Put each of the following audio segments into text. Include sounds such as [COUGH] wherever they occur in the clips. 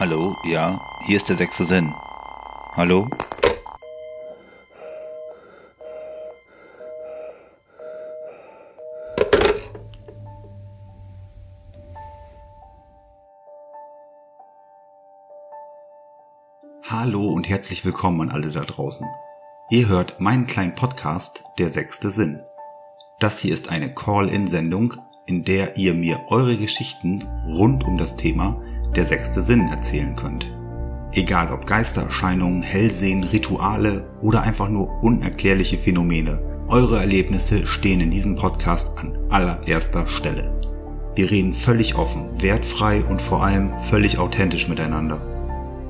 Hallo, ja, hier ist der sechste Sinn. Hallo? Hallo und herzlich willkommen an alle da draußen. Ihr hört meinen kleinen Podcast Der sechste Sinn. Das hier ist eine Call-in-Sendung, in der ihr mir eure Geschichten rund um das Thema Der sechste Sinn erzählen könnt. Egal ob Geistererscheinungen, Hellsehen, Rituale oder einfach nur unerklärliche Phänomene, eure Erlebnisse stehen in diesem Podcast an allererster Stelle. Wir reden völlig offen, wertfrei und vor allem völlig authentisch miteinander.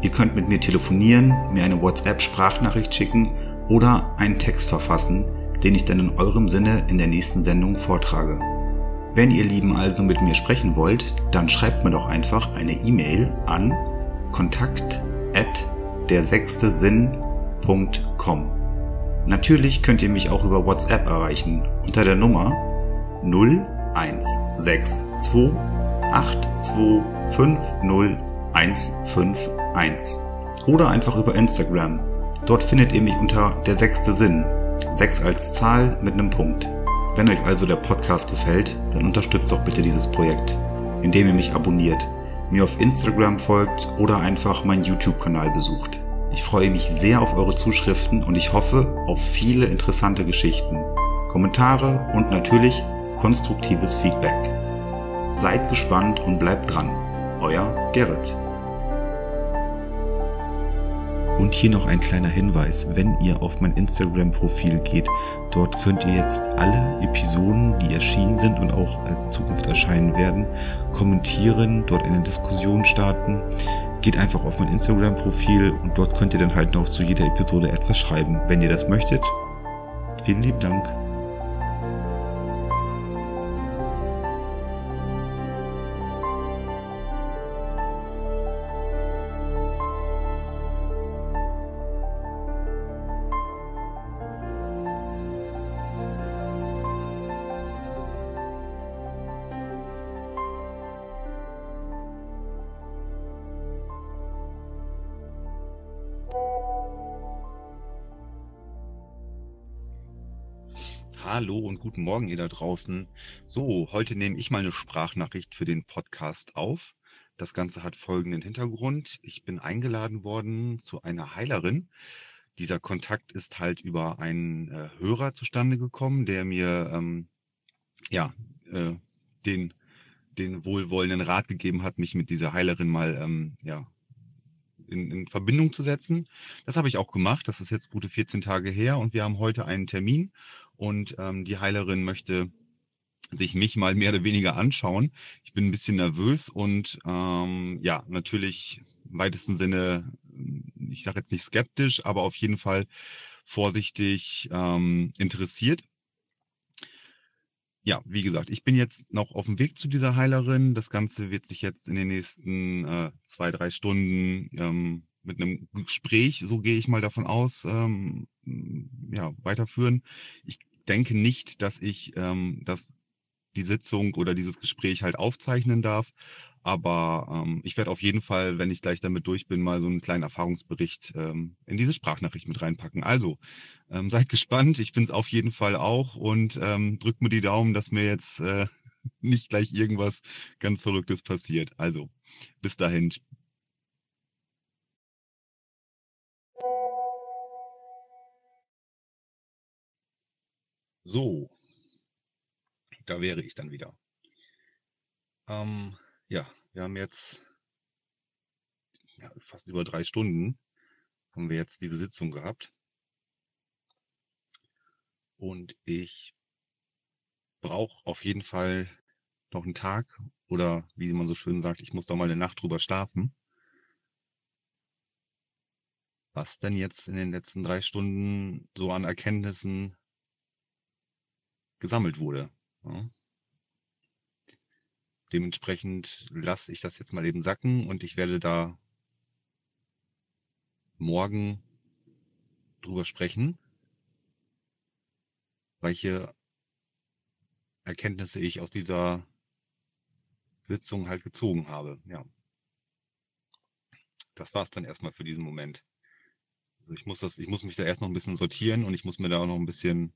Ihr könnt mit mir telefonieren, mir eine WhatsApp-Sprachnachricht schicken oder einen Text verfassen, den ich dann in eurem Sinne in der nächsten Sendung vortrage. Wenn ihr Lieben also mit mir sprechen wollt, dann schreibt mir doch einfach eine E-Mail an kontakt at der sechste Sinn.com. Natürlich könnt ihr mich auch über WhatsApp erreichen unter der Nummer 0162 8250151 oder einfach über Instagram. Dort findet ihr mich unter der sechste Sinn. Sechs als Zahl mit einem Punkt. Wenn euch also der Podcast gefällt, dann unterstützt doch bitte dieses Projekt, indem ihr mich abonniert, mir auf Instagram folgt oder einfach meinen YouTube-Kanal besucht. Ich freue mich sehr auf eure Zuschriften und ich hoffe auf viele interessante Geschichten, Kommentare und natürlich konstruktives Feedback. Seid gespannt und bleibt dran. Euer Gerrit. Und hier noch ein kleiner Hinweis, wenn ihr auf mein Instagram-Profil geht, dort könnt ihr jetzt alle Episoden, die erschienen sind und auch in Zukunft erscheinen werden, kommentieren, dort eine Diskussion starten. Geht einfach auf mein Instagram-Profil und dort könnt ihr dann halt noch zu jeder Episode etwas schreiben, wenn ihr das möchtet. Vielen lieben Dank. Guten Morgen, ihr da draußen. So, heute nehme ich mal eine Sprachnachricht für den Podcast auf. Das Ganze hat folgenden Hintergrund. Ich bin eingeladen worden zu einer Heilerin. Dieser Kontakt ist halt über einen äh, Hörer zustande gekommen, der mir ähm, ja äh, den den wohlwollenden Rat gegeben hat, mich mit dieser Heilerin mal ähm, ja in, in Verbindung zu setzen. Das habe ich auch gemacht. Das ist jetzt gute 14 Tage her und wir haben heute einen Termin und ähm, die Heilerin möchte sich mich mal mehr oder weniger anschauen. Ich bin ein bisschen nervös und ähm, ja, natürlich im weitesten Sinne, ich sage jetzt nicht skeptisch, aber auf jeden Fall vorsichtig ähm, interessiert. Ja, wie gesagt, ich bin jetzt noch auf dem Weg zu dieser Heilerin. Das Ganze wird sich jetzt in den nächsten äh, zwei, drei Stunden ähm, mit einem Gespräch, so gehe ich mal davon aus, ähm, ja, weiterführen. Ich denke nicht, dass ich ähm, das, die Sitzung oder dieses Gespräch halt aufzeichnen darf. Aber ähm, ich werde auf jeden Fall, wenn ich gleich damit durch bin, mal so einen kleinen Erfahrungsbericht ähm, in diese Sprachnachricht mit reinpacken. Also, ähm, seid [LAUGHS] gespannt. Ich bin es auf jeden Fall auch und ähm, drückt mir die Daumen, dass mir jetzt äh, [LAUGHS] nicht gleich irgendwas ganz Verrücktes passiert. Also, bis dahin. So, da wäre ich dann wieder. Ähm, ja, wir haben jetzt ja, fast über drei Stunden haben wir jetzt diese Sitzung gehabt. Und ich brauche auf jeden Fall noch einen Tag oder wie man so schön sagt, ich muss da mal eine Nacht drüber schlafen. Was denn jetzt in den letzten drei Stunden so an Erkenntnissen gesammelt wurde. Ja. Dementsprechend lasse ich das jetzt mal eben sacken und ich werde da morgen drüber sprechen, welche Erkenntnisse ich aus dieser Sitzung halt gezogen habe. Ja. das war's dann erstmal für diesen Moment. Also ich muss das, ich muss mich da erst noch ein bisschen sortieren und ich muss mir da auch noch ein bisschen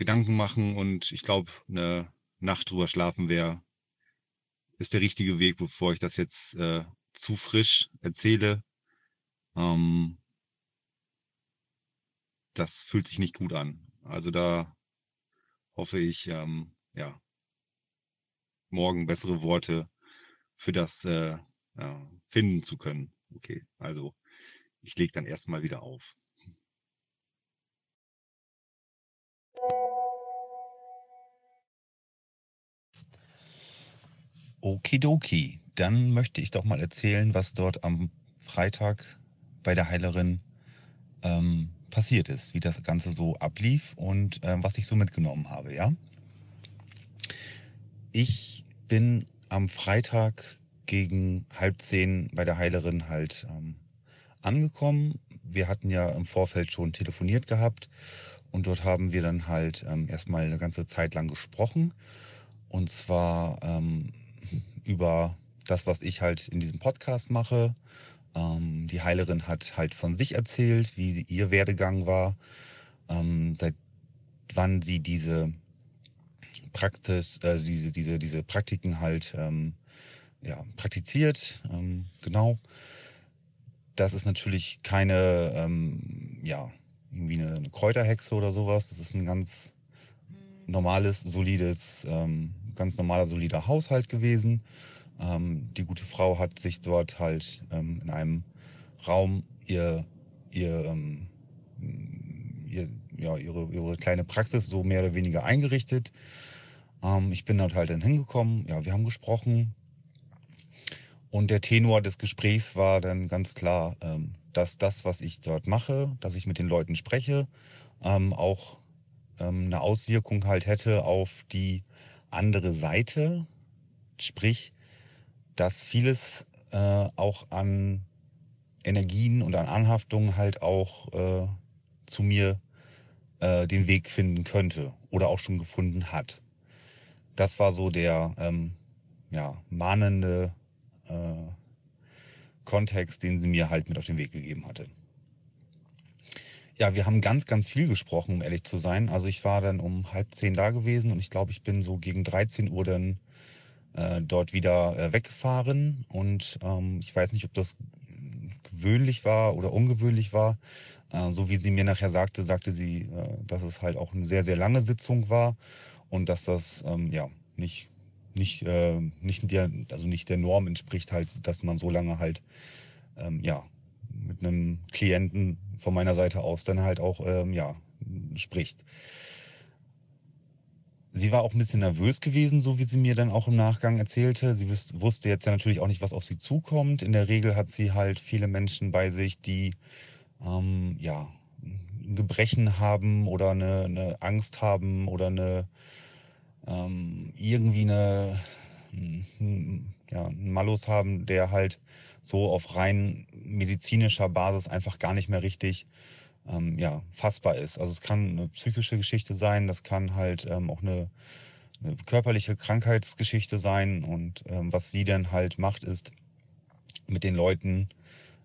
Gedanken machen und ich glaube, eine Nacht drüber schlafen wäre ist der richtige Weg, bevor ich das jetzt äh, zu frisch erzähle. Ähm, das fühlt sich nicht gut an. Also da hoffe ich, ähm, ja, morgen bessere Worte für das äh, äh, finden zu können. Okay, also ich lege dann erstmal wieder auf. Okidoki, dann möchte ich doch mal erzählen, was dort am Freitag bei der Heilerin ähm, passiert ist, wie das Ganze so ablief und äh, was ich so mitgenommen habe, ja. Ich bin am Freitag gegen halb zehn bei der Heilerin halt ähm, angekommen. Wir hatten ja im Vorfeld schon telefoniert gehabt und dort haben wir dann halt ähm, erstmal eine ganze Zeit lang gesprochen. Und zwar ähm, über das, was ich halt in diesem Podcast mache. Ähm, die Heilerin hat halt von sich erzählt, wie ihr Werdegang war, ähm, seit wann sie diese Praxis, äh, diese, diese, diese Praktiken halt ähm, ja, praktiziert. Ähm, genau. Das ist natürlich keine, ähm, ja, irgendwie eine, eine, Kräuterhexe oder sowas. Das ist ein ganz normales, solides, ähm, ganz normaler, solider Haushalt gewesen. Ähm, die gute Frau hat sich dort halt ähm, in einem Raum ihr, ihr, ähm, ihr ja, ihre, ihre kleine Praxis so mehr oder weniger eingerichtet. Ähm, ich bin dort halt dann hingekommen. Ja, wir haben gesprochen. Und der Tenor des Gesprächs war dann ganz klar, ähm, dass das, was ich dort mache, dass ich mit den Leuten spreche, auch ähm, eine Auswirkung halt hätte auf die andere Seite. Sprich, dass vieles äh, auch an Energien und an Anhaftungen halt auch äh, zu mir äh, den Weg finden könnte oder auch schon gefunden hat. Das war so der ähm, ja, mahnende äh, Kontext, den sie mir halt mit auf den Weg gegeben hatte. Ja, wir haben ganz, ganz viel gesprochen, um ehrlich zu sein. Also ich war dann um halb zehn da gewesen und ich glaube, ich bin so gegen 13 Uhr dann äh, dort wieder äh, weggefahren. Und ähm, ich weiß nicht, ob das gewöhnlich war oder ungewöhnlich war. Äh, so wie sie mir nachher sagte, sagte sie, äh, dass es halt auch eine sehr, sehr lange Sitzung war und dass das ähm, ja nicht nicht, äh, nicht, der, also nicht der Norm entspricht halt, dass man so lange halt, ähm, ja, mit einem Klienten von meiner Seite aus dann halt auch, ähm, ja, spricht. Sie war auch ein bisschen nervös gewesen, so wie sie mir dann auch im Nachgang erzählte. Sie wusste jetzt ja natürlich auch nicht, was auf sie zukommt. In der Regel hat sie halt viele Menschen bei sich, die ähm, ja ein Gebrechen haben oder eine, eine Angst haben oder eine ähm, irgendwie eine, ja, einen Malus haben, der halt so auf rein medizinischer Basis einfach gar nicht mehr richtig ähm, ja, fassbar ist. Also es kann eine psychische Geschichte sein, das kann halt ähm, auch eine, eine, körperliche Krankheitsgeschichte sein. Und ähm, was sie dann halt macht, ist mit den Leuten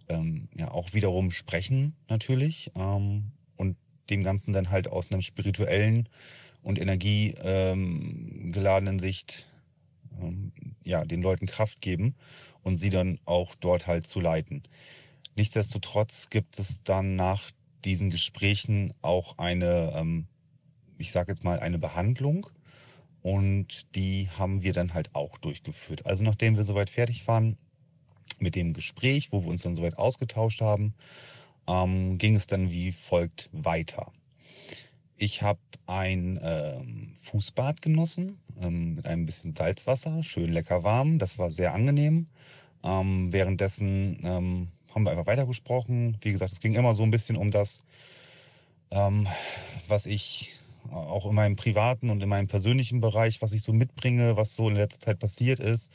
ähm, ja auch wiederum sprechen natürlich ähm, und dem Ganzen dann halt aus einem spirituellen und energiegeladenen ähm, Sicht ähm, ja, den Leuten Kraft geben und sie dann auch dort halt zu leiten. Nichtsdestotrotz gibt es dann nach diesen Gesprächen auch eine, ähm, ich sage jetzt mal, eine Behandlung und die haben wir dann halt auch durchgeführt. Also nachdem wir soweit fertig waren mit dem Gespräch, wo wir uns dann soweit ausgetauscht haben, ähm, ging es dann wie folgt weiter. Ich habe ein ähm, Fußbad genossen ähm, mit einem bisschen Salzwasser, schön lecker warm. Das war sehr angenehm. Ähm, währenddessen ähm, haben wir einfach weitergesprochen. Wie gesagt, es ging immer so ein bisschen um das, ähm, was ich auch in meinem privaten und in meinem persönlichen Bereich, was ich so mitbringe, was so in letzter Zeit passiert ist.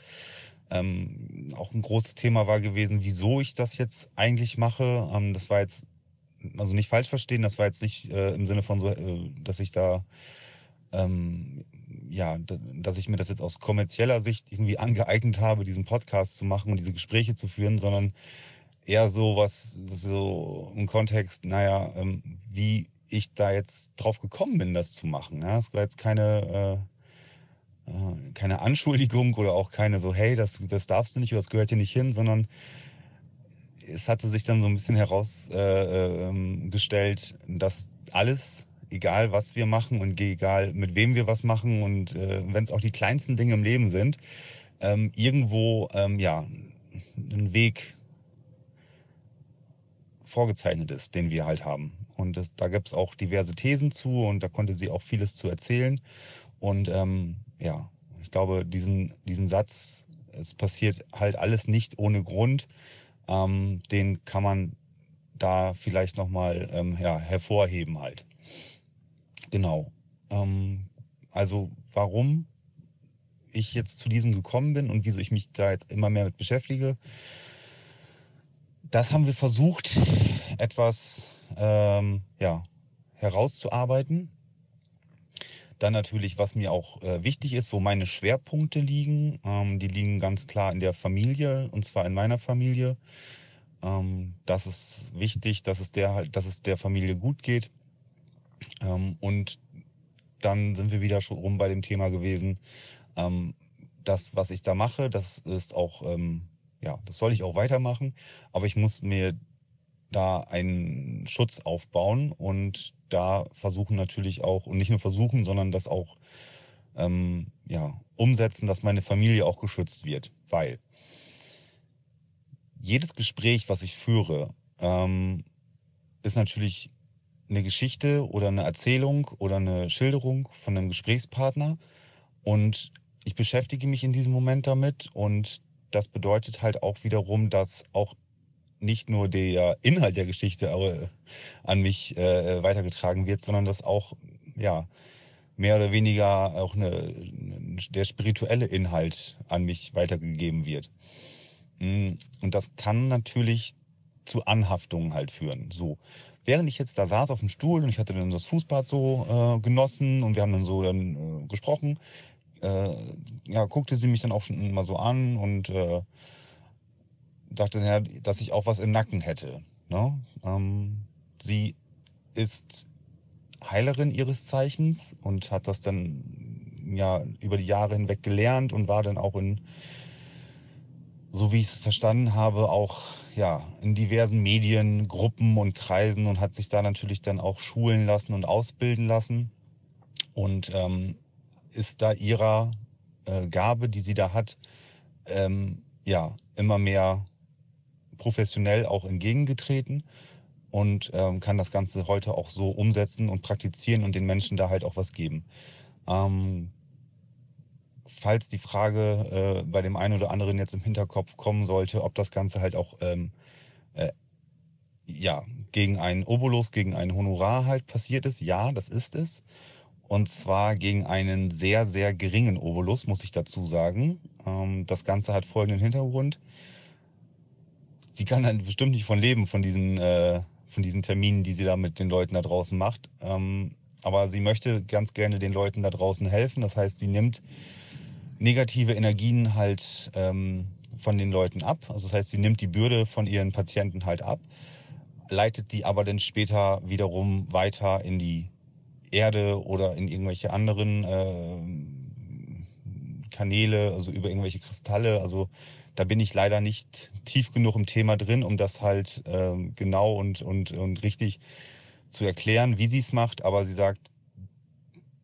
Ähm, auch ein großes Thema war gewesen, wieso ich das jetzt eigentlich mache. Ähm, das war jetzt also nicht falsch verstehen, das war jetzt nicht äh, im Sinne von so, äh, dass ich da, ähm, ja, dass ich mir das jetzt aus kommerzieller Sicht irgendwie angeeignet habe, diesen Podcast zu machen und diese Gespräche zu führen, sondern eher so was, so im Kontext, naja, ähm, wie ich da jetzt drauf gekommen bin, das zu machen. Ja, es war jetzt keine, äh, äh, keine Anschuldigung oder auch keine so, hey, das, das darfst du nicht oder das gehört hier nicht hin, sondern es hatte sich dann so ein bisschen herausgestellt, äh, ähm, dass alles, egal was wir machen und egal mit wem wir was machen und äh, wenn es auch die kleinsten Dinge im Leben sind, ähm, irgendwo ähm, ja ein Weg vorgezeichnet ist, den wir halt haben. Und das, da gibt es auch diverse Thesen zu und da konnte sie auch vieles zu erzählen. Und ähm, ja, ich glaube, diesen, diesen Satz, es passiert halt alles nicht ohne Grund, ähm, den kann man da vielleicht nochmal ähm, ja, hervorheben halt. Genau. Ähm, also warum ich jetzt zu diesem gekommen bin und wieso ich mich da jetzt immer mehr mit beschäftige, das haben wir versucht, etwas ähm, ja, herauszuarbeiten. Dann natürlich, was mir auch äh, wichtig ist, wo meine Schwerpunkte liegen. Ähm, die liegen ganz klar in der Familie und zwar in meiner Familie. Ähm, das ist wichtig, dass es der halt, dass es der Familie gut geht. Ähm, und dann sind wir wieder schon rum bei dem Thema gewesen. Ähm, das, was ich da mache, das ist auch ähm, ja, das soll ich auch weitermachen, aber ich muss mir da einen Schutz aufbauen und da versuchen natürlich auch, und nicht nur versuchen, sondern das auch ähm, ja, umsetzen, dass meine Familie auch geschützt wird. Weil jedes Gespräch, was ich führe, ähm, ist natürlich eine Geschichte oder eine Erzählung oder eine Schilderung von einem Gesprächspartner. Und ich beschäftige mich in diesem Moment damit und das bedeutet halt auch wiederum, dass auch nicht nur der Inhalt der Geschichte äh, an mich äh, weitergetragen wird, sondern dass auch ja mehr oder weniger auch eine, der spirituelle Inhalt an mich weitergegeben wird. Mm, und das kann natürlich zu Anhaftungen halt führen. So, während ich jetzt da saß auf dem Stuhl und ich hatte dann das Fußbad so äh, genossen und wir haben dann so dann äh, gesprochen, äh, ja, guckte sie mich dann auch schon mal so an und äh, sagte, ja, dass ich auch was im Nacken hätte. Ne? Ähm, sie ist Heilerin ihres Zeichens und hat das dann ja über die Jahre hinweg gelernt und war dann auch in, so wie ich es verstanden habe, auch ja in diversen Medien, Gruppen und Kreisen und hat sich da natürlich dann auch schulen lassen und ausbilden lassen. Und ähm, ist da ihrer äh, Gabe, die sie da hat, ähm, ja, immer mehr professionell auch entgegengetreten und ähm, kann das Ganze heute auch so umsetzen und praktizieren und den Menschen da halt auch was geben. Ähm, falls die Frage äh, bei dem einen oder anderen jetzt im Hinterkopf kommen sollte, ob das Ganze halt auch ähm, äh, ja, gegen einen Obolus, gegen ein Honorar halt passiert ist, ja, das ist es. Und zwar gegen einen sehr, sehr geringen Obolus, muss ich dazu sagen. Ähm, das Ganze hat folgenden Hintergrund. Sie kann dann bestimmt nicht von leben, von diesen, äh, von diesen Terminen, die sie da mit den Leuten da draußen macht. Ähm, aber sie möchte ganz gerne den Leuten da draußen helfen. Das heißt, sie nimmt negative Energien halt ähm, von den Leuten ab. Also das heißt, sie nimmt die Bürde von ihren Patienten halt ab, leitet die aber dann später wiederum weiter in die Erde oder in irgendwelche anderen äh, Kanäle, also über irgendwelche Kristalle. Also da bin ich leider nicht tief genug im Thema drin, um das halt äh, genau und, und, und richtig zu erklären, wie sie es macht. Aber sie sagt,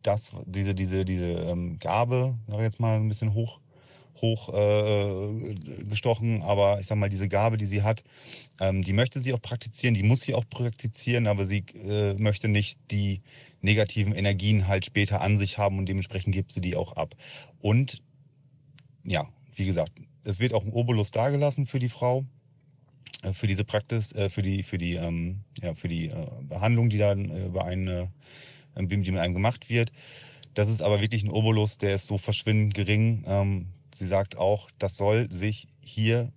dass diese, diese, diese ähm, Gabe, sag ich jetzt mal ein bisschen hoch, hoch äh, gestochen, aber ich sag mal, diese Gabe, die sie hat, ähm, die möchte sie auch praktizieren, die muss sie auch praktizieren, aber sie äh, möchte nicht die negativen Energien halt später an sich haben und dementsprechend gibt sie die auch ab. Und ja, wie gesagt, es wird auch ein Obolus dargelassen für die Frau, äh, für diese Praxis, äh, für die, für die, ähm, ja, für die äh, Behandlung, die dann über eine, die mit einem gemacht wird. Das ist aber wirklich ein Obolus, der ist so verschwindend gering. Ähm, sie sagt auch, das soll sich hier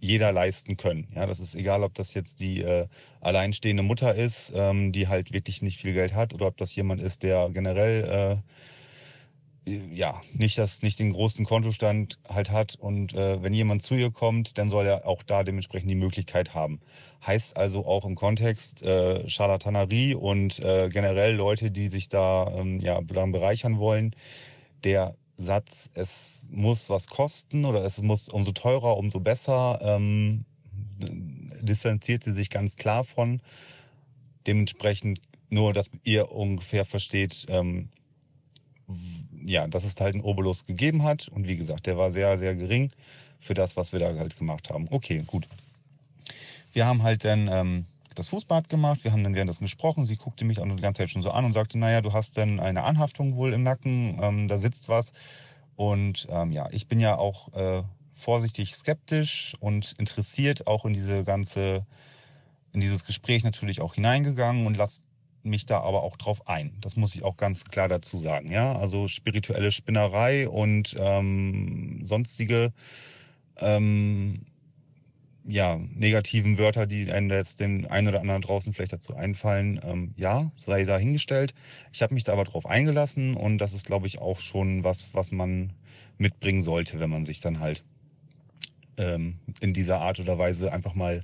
jeder leisten können. Ja, das ist egal, ob das jetzt die äh, alleinstehende Mutter ist, ähm, die halt wirklich nicht viel Geld hat, oder ob das jemand ist, der generell ja, nicht das, nicht den großen Kontostand halt hat und äh, wenn jemand zu ihr kommt, dann soll er auch da dementsprechend die Möglichkeit haben. Heißt also auch im Kontext äh, Charlatanerie und äh, generell Leute, die sich da ähm, ja bereichern wollen, der Satz, es muss was kosten oder es muss umso teurer, umso besser, ähm, distanziert sie sich ganz klar von. Dementsprechend nur, dass ihr ungefähr versteht, ähm, ja, dass es halt einen Obolus gegeben hat. Und wie gesagt, der war sehr, sehr gering für das, was wir da halt gemacht haben. Okay, gut. Wir haben halt dann ähm, das Fußbad gemacht, wir haben dann währenddessen gesprochen. Sie guckte mich auch die ganze Zeit schon so an und sagte, naja, du hast dann eine Anhaftung wohl im Nacken, ähm, da sitzt was. Und ähm, ja, ich bin ja auch äh, vorsichtig skeptisch und interessiert auch in diese ganze, in dieses Gespräch natürlich auch hineingegangen und lasse mich da aber auch drauf ein. Das muss ich auch ganz klar dazu sagen. Ja, also spirituelle Spinnerei und ähm, sonstige ähm, ja, negativen Wörter, die einem jetzt den einen oder anderen draußen vielleicht dazu einfallen, ähm, ja, sei dahingestellt. Ich habe mich da aber drauf eingelassen und das ist, glaube ich, auch schon was, was man mitbringen sollte, wenn man sich dann halt ähm, in dieser Art oder Weise einfach mal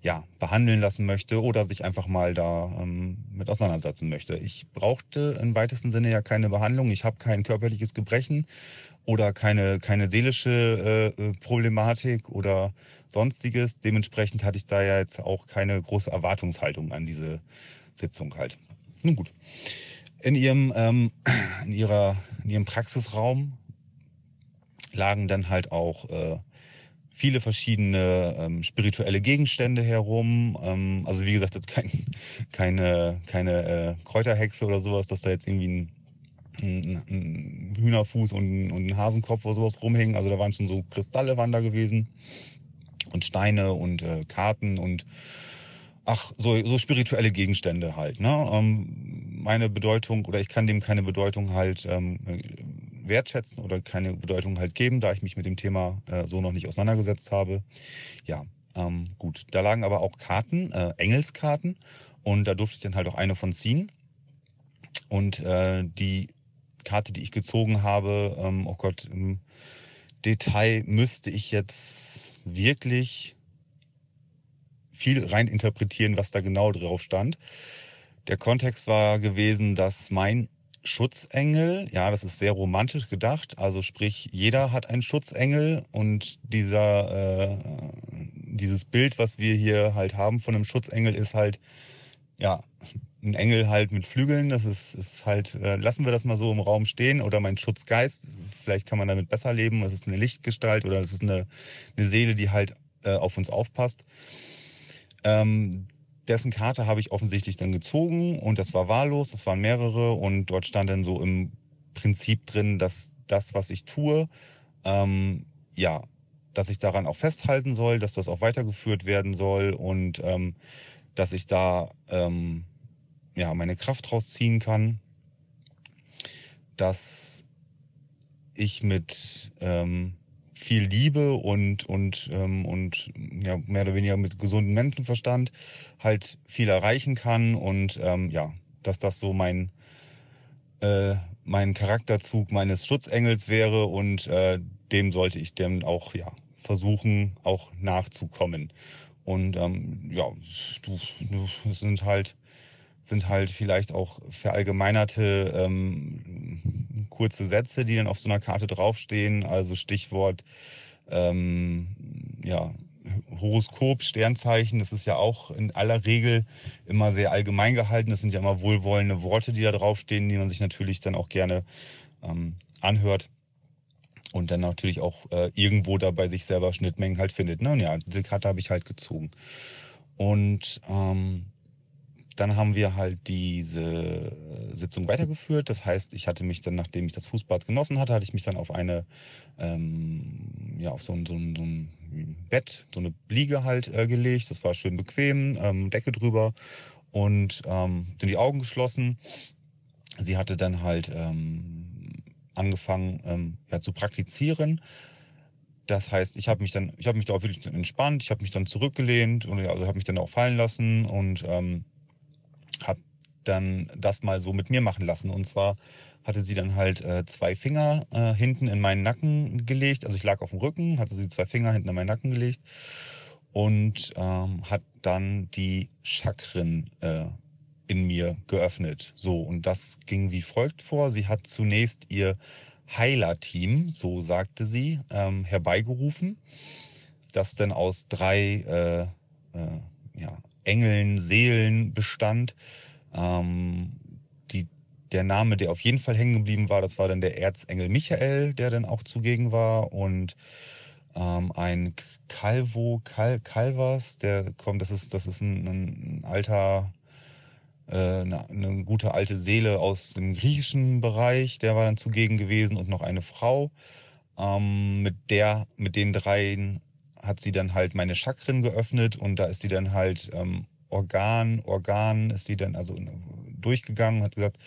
ja, behandeln lassen möchte oder sich einfach mal da ähm, mit auseinandersetzen möchte. Ich brauchte im weitesten Sinne ja keine Behandlung. Ich habe kein körperliches Gebrechen oder keine, keine seelische äh, äh, Problematik oder sonstiges. Dementsprechend hatte ich da ja jetzt auch keine große Erwartungshaltung an diese Sitzung halt. Nun gut. In ihrem, ähm, in ihrer, in ihrem Praxisraum lagen dann halt auch äh, viele verschiedene ähm, spirituelle Gegenstände herum. Ähm, also wie gesagt, jetzt kein, [LAUGHS] keine, keine äh, Kräuterhexe oder sowas, dass da jetzt irgendwie ein, ein, ein Hühnerfuß und, und, ein Hasenkopf oder sowas rumhängen. Also da waren schon so Kristalle waren da gewesen und Steine und äh, Karten und ach, so, so spirituelle Gegenstände halt. Ne? Ähm, meine Bedeutung oder ich kann dem keine Bedeutung halt ähm, wertschätzen oder keine Bedeutung halt geben, da ich mich mit dem Thema äh, so noch nicht auseinandergesetzt habe. Ja, ähm, gut. Da lagen aber auch Karten, äh, Engelskarten und da durfte ich dann halt auch eine von ziehen. Und äh, die Karte, die ich gezogen habe, ähm, oh Gott, im Detail müsste ich jetzt wirklich viel rein interpretieren, was da genau drauf stand. Der Kontext war gewesen, dass mein Schutzengel, ja, das ist sehr romantisch gedacht. Also sprich, jeder hat einen Schutzengel und dieser, äh, dieses Bild, was wir hier halt haben von einem Schutzengel, ist halt, ja, ein Engel halt mit Flügeln. Das ist, ist halt, äh, lassen wir das mal so im Raum stehen. Oder mein Schutzgeist, vielleicht kann man damit besser leben. Das ist eine Lichtgestalt oder es ist eine, eine Seele, die halt äh, auf uns aufpasst. Ähm, dessen Karte habe ich offensichtlich dann gezogen und das war wahllos, das waren mehrere und dort stand dann so im Prinzip drin, dass das, was ich tue, ähm, ja, dass ich daran auch festhalten soll, dass das auch weitergeführt werden soll und ähm, dass ich da ähm, ja meine Kraft draus ziehen kann, dass ich mit ähm, viel Liebe und, und, ähm, und ja, mehr oder weniger mit gesundem Menschenverstand halt viel erreichen kann und ähm, ja, dass das so mein, äh, mein Charakterzug meines Schutzengels wäre und äh, dem sollte ich dann auch ja, versuchen, auch nachzukommen. Und ähm, ja, es sind halt sind halt vielleicht auch verallgemeinerte ähm, kurze Sätze, die dann auf so einer Karte draufstehen. Also Stichwort ähm, ja, Horoskop, Sternzeichen, das ist ja auch in aller Regel immer sehr allgemein gehalten. Das sind ja immer wohlwollende Worte, die da draufstehen, die man sich natürlich dann auch gerne ähm, anhört und dann natürlich auch äh, irgendwo da bei sich selber Schnittmengen halt findet. Ne? Und ja, diese Karte habe ich halt gezogen. Und ähm, dann haben wir halt diese Sitzung weitergeführt. Das heißt, ich hatte mich dann, nachdem ich das Fußbad genossen hatte, hatte ich mich dann auf eine, ähm, ja, auf so ein, so, ein, so ein Bett, so eine Liege halt äh, gelegt. Das war schön bequem, ähm, Decke drüber und ähm, dann die Augen geschlossen. Sie hatte dann halt ähm, angefangen ähm, ja, zu praktizieren. Das heißt, ich habe mich dann, ich habe mich da auch wirklich entspannt, ich habe mich dann zurückgelehnt und also habe mich dann auch fallen lassen und ähm, habe dann das mal so mit mir machen lassen. Und zwar hatte sie dann halt äh, zwei Finger äh, hinten in meinen Nacken gelegt. Also ich lag auf dem Rücken, hatte sie zwei Finger hinten in meinen Nacken gelegt und ähm, hat dann die Chakren äh, in mir geöffnet. So, und das ging wie folgt vor. Sie hat zunächst ihr Heiler-Team, so sagte sie, ähm, herbeigerufen, das dann aus drei äh, äh, ja, Engeln, Seelen bestand. Ähm, die, der Name, der auf jeden Fall hängen geblieben war, das war dann der Erzengel Michael, der dann auch zugegen war und ähm, ein Calvo, Cal, Calvas, der kommt, das ist, das ist ein, ein alter, äh, eine, eine, gute alte Seele aus dem griechischen Bereich, der war dann zugegen gewesen und noch eine Frau. Ähm, mit der, mit den dreien hat sie dann halt meine Chakren geöffnet und da ist sie dann halt ähm, Organ, Organ ist sie dann also durchgegangen, hat gesagt,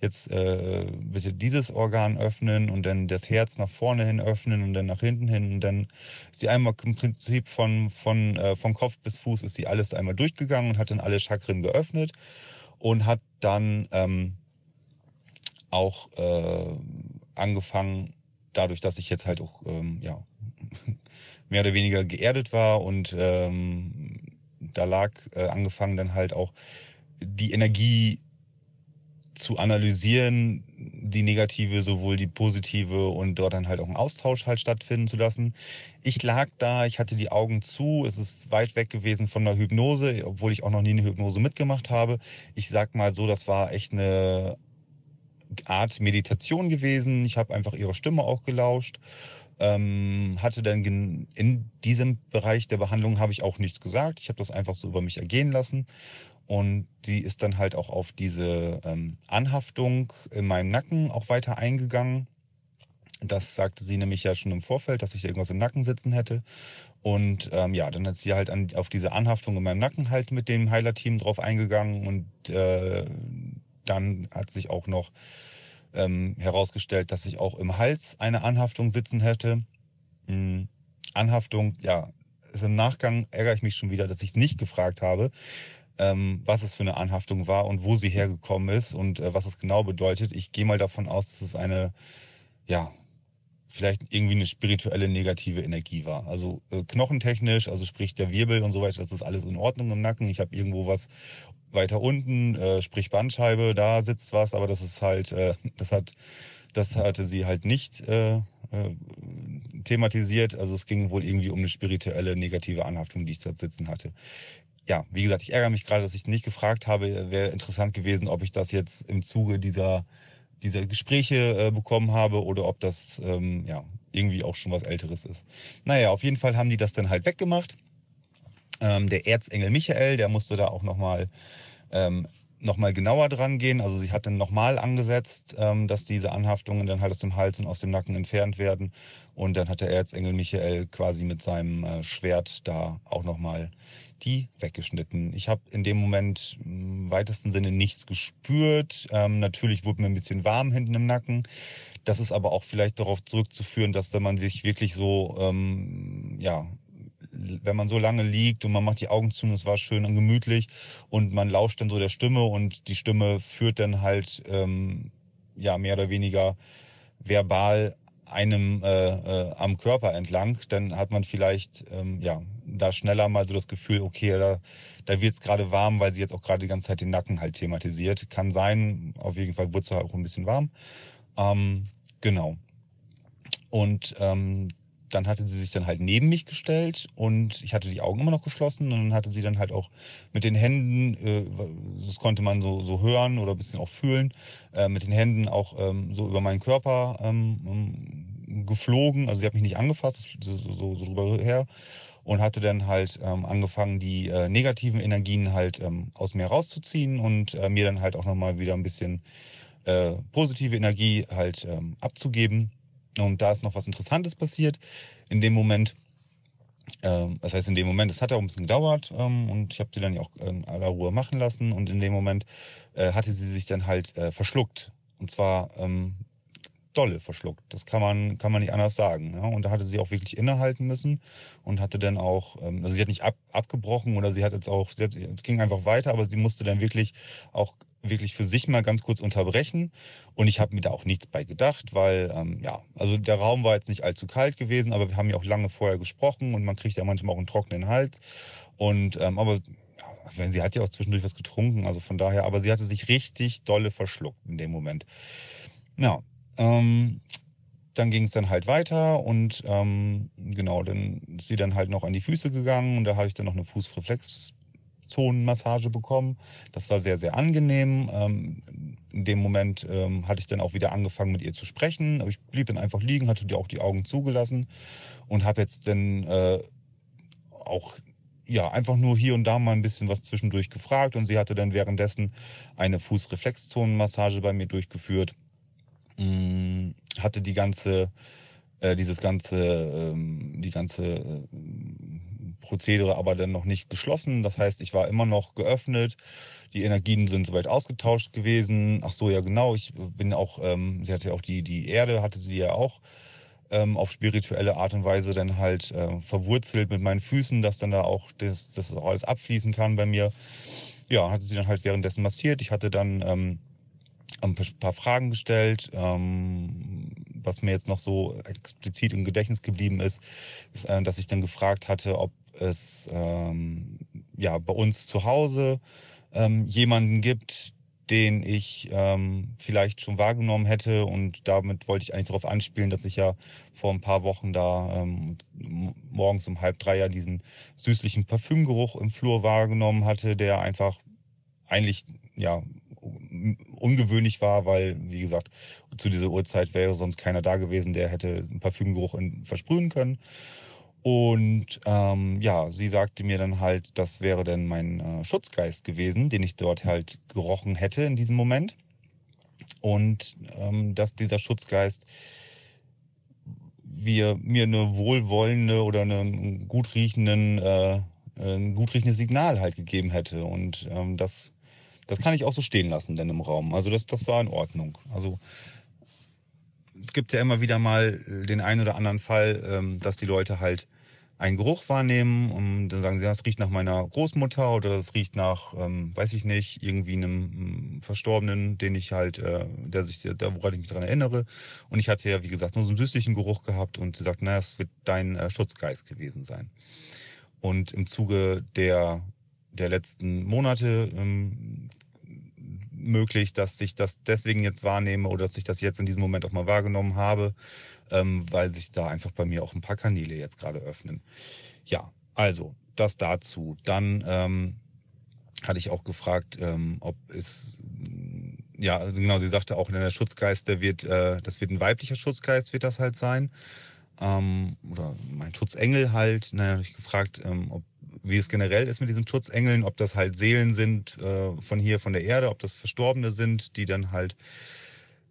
jetzt äh, bitte dieses Organ öffnen und dann das Herz nach vorne hin öffnen und dann nach hinten hin und dann ist sie einmal im Prinzip von, von, äh, von Kopf bis Fuß ist sie alles einmal durchgegangen und hat dann alle Chakren geöffnet und hat dann ähm, auch äh, angefangen, dadurch, dass ich jetzt halt auch ähm, ja, mehr oder weniger geerdet war und ähm, da lag äh, angefangen dann halt auch die Energie zu analysieren, die negative, sowohl die positive und dort dann halt auch einen Austausch halt stattfinden zu lassen. Ich lag da, ich hatte die Augen zu, es ist weit weg gewesen von der Hypnose, obwohl ich auch noch nie eine Hypnose mitgemacht habe. Ich sag mal so, das war echt eine Art Meditation gewesen. Ich habe einfach ihre Stimme auch gelauscht. Ähm, hatte dann in diesem Bereich der Behandlung habe ich auch nichts gesagt. Ich habe das einfach so über mich ergehen lassen und die ist dann halt auch auf diese ähm, Anhaftung in meinem Nacken auch weiter eingegangen. Das sagte sie nämlich ja schon im Vorfeld, dass ich irgendwas im Nacken sitzen hätte. Und ähm, ja, dann ist sie halt an, auf diese Anhaftung in meinem Nacken halt mit dem Heiler-Team drauf eingegangen. Und äh, dann hat sich auch noch ähm, herausgestellt, dass ich auch im Hals eine Anhaftung sitzen hätte. Mhm. Anhaftung, ja, ist im Nachgang ärgere ich mich schon wieder, dass ich es nicht gefragt habe ähm, was es für eine Anhaftung war und wo sie hergekommen ist und äh, was es genau bedeutet. Ich gehe mal davon aus, dass es eine, ja, vielleicht irgendwie eine spirituelle negative Energie war. Also äh, knochentechnisch, also sprich der Wirbel und so weiter, das ist alles in Ordnung im Nacken. Ich habe irgendwo was weiter unten, äh, sprich Bandscheibe, da sitzt was, aber das ist halt, äh, das hat, das hatte sie halt nicht äh, äh, thematisiert. Also es ging wohl irgendwie um eine spirituelle negative Anhaftung, die ich dort sitzen hatte ja, wie gesagt, ich ärgere mich gerade, dass ich nicht gefragt habe. Wäre interessant gewesen, ob ich das jetzt im Zuge dieser, dieser Gespräche äh, bekommen habe oder ob das ähm, ja, irgendwie auch schon was Älteres ist. Naja, auf jeden Fall haben die das dann halt weggemacht. Ähm, der Erzengel Michael, der musste da auch nochmal ähm, noch genauer dran gehen. Also sie hat dann nochmal angesetzt, ähm, dass diese Anhaftungen dann halt aus dem Hals und aus dem Nacken entfernt werden. Und dann hat der Erzengel Michael quasi mit seinem äh, Schwert da auch nochmal die weggeschnitten. Ich habe in dem Moment im weitesten Sinne nichts gespürt. Ähm, natürlich wurde mir ein bisschen warm hinten im Nacken. Das ist aber auch vielleicht darauf zurückzuführen, dass wenn man sich wirklich so, ähm, ja, wenn man so lange liegt und man macht die Augen zu und es war schön und gemütlich und man lauscht dann so der Stimme und die Stimme führt dann halt, ähm, ja, mehr oder weniger verbal einem äh, äh, am Körper entlang, dann hat man vielleicht ähm, ja da schneller mal so das Gefühl, okay, da, da wird es gerade warm, weil sie jetzt auch gerade die ganze Zeit den Nacken halt thematisiert. Kann sein, auf jeden Fall wurde es auch ein bisschen warm. Ähm, genau. Und ähm, dann hatte sie sich dann halt neben mich gestellt und ich hatte die Augen immer noch geschlossen und dann hatte sie dann halt auch mit den Händen, äh, das konnte man so, so hören oder ein bisschen auch fühlen, äh, mit den Händen auch ähm, so über meinen Körper ähm, ähm geflogen. Also sie hat mich nicht angefasst, so, so, so drüber her und hatte dann halt ähm, angefangen, die äh, negativen Energien halt ähm, aus mir rauszuziehen und äh, mir dann halt auch nochmal wieder ein bisschen äh, positive Energie halt ähm, abzugeben. Und da ist noch was Interessantes passiert in dem Moment. Ähm, das heißt, in dem Moment, es hat auch ein bisschen gedauert ähm, und ich habe sie dann ja auch in aller Ruhe machen lassen und in dem Moment äh, hatte sie sich dann halt äh, verschluckt. Und zwar ähm, dolle verschluckt. Das kann man, kann man nicht anders sagen. Ja? Und da hatte sie auch wirklich innehalten müssen und hatte dann auch, ähm, also sie hat nicht ab, abgebrochen oder sie hat jetzt auch, hat, es ging einfach weiter, aber sie musste dann wirklich auch wirklich für sich mal ganz kurz unterbrechen. Und ich habe mir da auch nichts bei gedacht, weil, ähm, ja, also der Raum war jetzt nicht allzu kalt gewesen, aber wir haben ja auch lange vorher gesprochen und man kriegt ja manchmal auch einen trockenen Hals. Und, ähm, aber ja, sie hat ja auch zwischendurch was getrunken, also von daher, aber sie hatte sich richtig dolle verschluckt in dem Moment. Ja, ähm, dann ging es dann halt weiter und ähm, genau, dann ist sie dann halt noch an die Füße gegangen und da habe ich dann noch eine Fußreflexzonenmassage bekommen. Das war sehr, sehr angenehm. Ähm, in dem Moment ähm, hatte ich dann auch wieder angefangen mit ihr zu sprechen. Ich blieb dann einfach liegen, hatte dir auch die Augen zugelassen und habe jetzt dann äh, auch ja, einfach nur hier und da mal ein bisschen was zwischendurch gefragt und sie hatte dann währenddessen eine Fußreflexzonenmassage bei mir durchgeführt. Hm, hatte die ganze, äh, dieses ganze, ähm, die ganze äh, Prozedere aber dann noch nicht geschlossen. Das heißt, ich war immer noch geöffnet. Die Energien sind soweit ausgetauscht gewesen. Ach so, ja genau. Ich bin auch, ähm, sie hatte ja auch die, die Erde, hatte sie ja auch ähm, auf spirituelle Art und Weise dann halt äh, verwurzelt mit meinen Füßen, dass dann da auch das, das auch alles abfließen kann bei mir. Ja, hatte sie dann halt währenddessen massiert. Ich hatte dann ähm, ein paar Fragen gestellt. Ähm, was mir jetzt noch so explizit im Gedächtnis geblieben ist, ist, äh, dass ich dann gefragt hatte, ob es ähm, ja bei uns zu Hause ähm, jemanden gibt, den ich ähm, vielleicht schon wahrgenommen hätte. Und damit wollte ich eigentlich darauf anspielen, dass ich ja vor ein paar Wochen da ähm, morgens um halb drei ja diesen süßlichen Parfümgeruch im Flur wahrgenommen hatte, der einfach eigentlich ja ungewöhnlich war, weil, wie gesagt, zu dieser Uhrzeit wäre sonst keiner da gewesen, der hätte einen Parfümgeruch in, versprühen können. Und ähm, ja, sie sagte mir dann halt, das wäre dann mein äh, Schutzgeist gewesen, den ich dort halt gerochen hätte in diesem Moment. Und ähm, dass dieser Schutzgeist wir, mir eine wohlwollende oder einen gut riechenden, äh, ein gut riechendes Signal halt gegeben hätte. Und ähm, das das kann ich auch so stehen lassen denn im Raum. Also das, das war in Ordnung. Also es gibt ja immer wieder mal den einen oder anderen Fall, ähm, dass die Leute halt einen Geruch wahrnehmen und dann sagen sie, das riecht nach meiner Großmutter oder das riecht nach, ähm, weiß ich nicht, irgendwie einem ähm, Verstorbenen, den ich halt, äh, der sich, da woran ich mich daran erinnere. Und ich hatte ja, wie gesagt, nur so einen süßlichen Geruch gehabt und sie sagt, naja, es wird dein äh, Schutzgeist gewesen sein. Und im Zuge der der letzten Monate ähm, möglich, dass ich das deswegen jetzt wahrnehme oder dass ich das jetzt in diesem Moment auch mal wahrgenommen habe, ähm, weil sich da einfach bei mir auch ein paar Kanäle jetzt gerade öffnen. Ja, also das dazu. Dann ähm, hatte ich auch gefragt, ähm, ob es ja, also genau, sie sagte auch, der Schutzgeist, der wird, äh, das wird ein weiblicher Schutzgeist, wird das halt sein. Ähm, oder mein Schutzengel halt. Naja, habe ich gefragt, ähm, ob wie es generell ist mit diesen Schutzengeln, ob das halt Seelen sind äh, von hier, von der Erde, ob das Verstorbene sind, die dann halt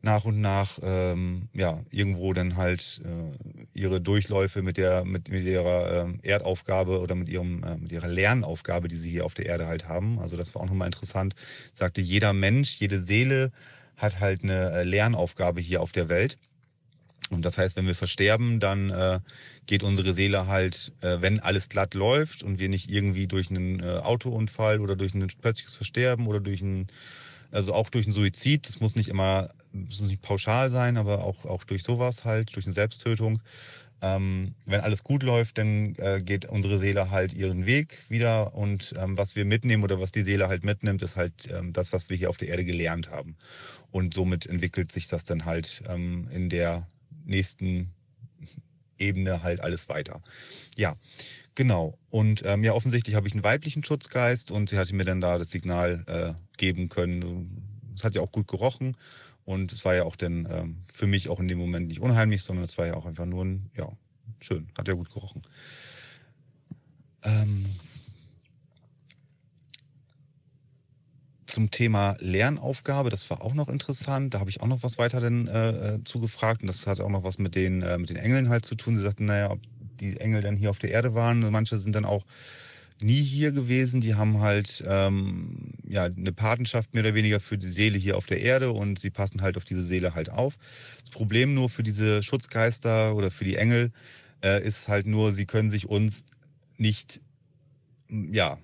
nach und nach ähm, ja irgendwo dann halt äh, ihre Durchläufe mit der mit, mit ihrer äh, Erdaufgabe oder mit ihrem äh, mit ihrer Lernaufgabe, die sie hier auf der Erde halt haben. Also das war auch nochmal interessant. Sagte jeder Mensch, jede Seele hat halt eine äh, Lernaufgabe hier auf der Welt. Und das heißt, wenn wir versterben, dann äh, geht unsere Seele halt, äh, wenn alles glatt läuft und wir nicht irgendwie durch einen äh, Autounfall oder durch ein plötzliches Versterben oder durch ein, also auch durch einen Suizid, das muss nicht immer, das muss nicht pauschal sein, aber auch, auch durch sowas halt, durch eine Selbsttötung. Ähm, wenn alles gut läuft, dann äh, geht unsere Seele halt ihren Weg wieder und ähm, was wir mitnehmen oder was die Seele halt mitnimmt, ist halt ähm, das, was wir hier auf der Erde gelernt haben. Und somit entwickelt sich das dann halt ähm, in der nächsten Ebene halt alles weiter. Ja, genau. Und ähm, ja, offensichtlich habe ich einen weiblichen Schutzgeist und sie hatte mir dann da das Signal äh, geben können. Es hat ja auch gut gerochen und es war ja auch dann ähm, für mich auch in dem Moment nicht unheimlich, sondern es war ja auch einfach nur ein, ja, schön, hat ja gut gerochen. Ähm, zum Thema Lernaufgabe, das war auch noch interessant. Da habe ich auch noch was weiter denn, äh, äh, zugefragt. Und das hat auch noch was mit den, äh, mit den Engeln halt zu tun. Sie sagten, naja, ob die Engel dann hier auf der Erde waren. Manche sind dann auch nie hier gewesen. Die haben halt ähm, ja, eine Patenschaft mehr oder weniger für die Seele hier auf der Erde und sie passen halt auf diese Seele halt auf. Das Problem nur für diese Schutzgeister oder für die Engel äh, ist halt nur, sie können sich uns nicht ja,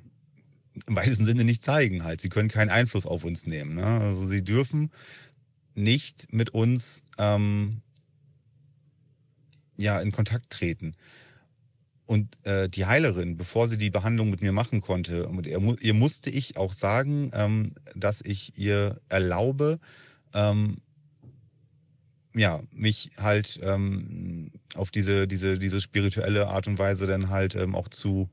im weitesten Sinne nicht zeigen halt. Sie können keinen Einfluss auf uns nehmen. Ne? Also sie dürfen nicht mit uns ähm, ja in Kontakt treten. Und äh, die Heilerin, bevor sie die Behandlung mit mir machen konnte, ihr, ihr musste ich auch sagen, ähm, dass ich ihr erlaube, ähm, ja, mich halt ähm, auf diese, diese, diese spirituelle Art und Weise dann halt ähm, auch zu,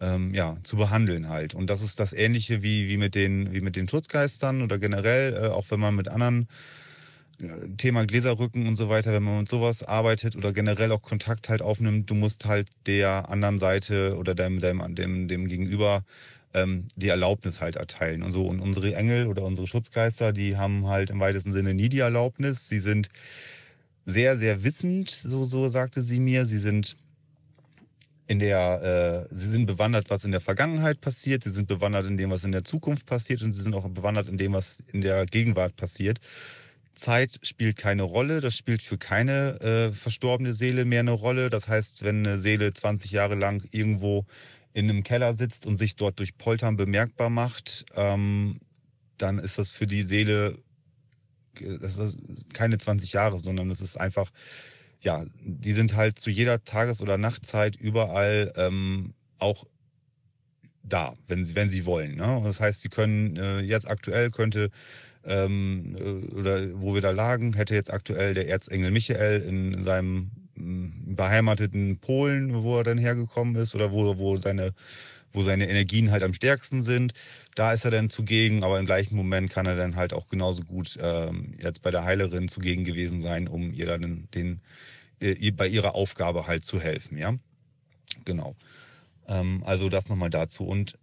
ähm, ja, zu behandeln halt. Und das ist das Ähnliche wie, wie, mit, den, wie mit den Schutzgeistern oder generell, äh, auch wenn man mit anderen Thema Gläserrücken und so weiter, wenn man mit sowas arbeitet oder generell auch Kontakt halt aufnimmt, du musst halt der anderen Seite oder dem, dem, dem, dem Gegenüber ähm, die Erlaubnis halt erteilen. Und so, und unsere Engel oder unsere Schutzgeister, die haben halt im weitesten Sinne nie die Erlaubnis. Sie sind sehr, sehr wissend, so, so sagte sie mir. Sie sind in der, äh, sie sind bewandert, was in der Vergangenheit passiert, sie sind bewandert in dem, was in der Zukunft passiert und sie sind auch bewandert in dem, was in der Gegenwart passiert. Zeit spielt keine Rolle. Das spielt für keine äh, verstorbene Seele mehr eine Rolle. Das heißt, wenn eine Seele 20 Jahre lang irgendwo in einem Keller sitzt und sich dort durch Poltern bemerkbar macht, ähm, dann ist das für die Seele äh, keine 20 Jahre, sondern es ist einfach, ja, die sind halt zu jeder Tages- oder Nachtzeit überall ähm, auch da, wenn sie, wenn sie wollen. Ne? Das heißt, sie können äh, jetzt aktuell könnte ähm, äh, oder wo wir da lagen, hätte jetzt aktuell der Erzengel Michael in seinem mm, beheimateten Polen, wo er dann hergekommen ist, oder wo, wo seine wo seine Energien halt am stärksten sind. Da ist er dann zugegen, aber im gleichen Moment kann er dann halt auch genauso gut ähm, jetzt bei der Heilerin zugegen gewesen sein, um ihr dann den, äh, bei ihrer Aufgabe halt zu helfen, ja. Genau. Ähm, also das nochmal dazu. Und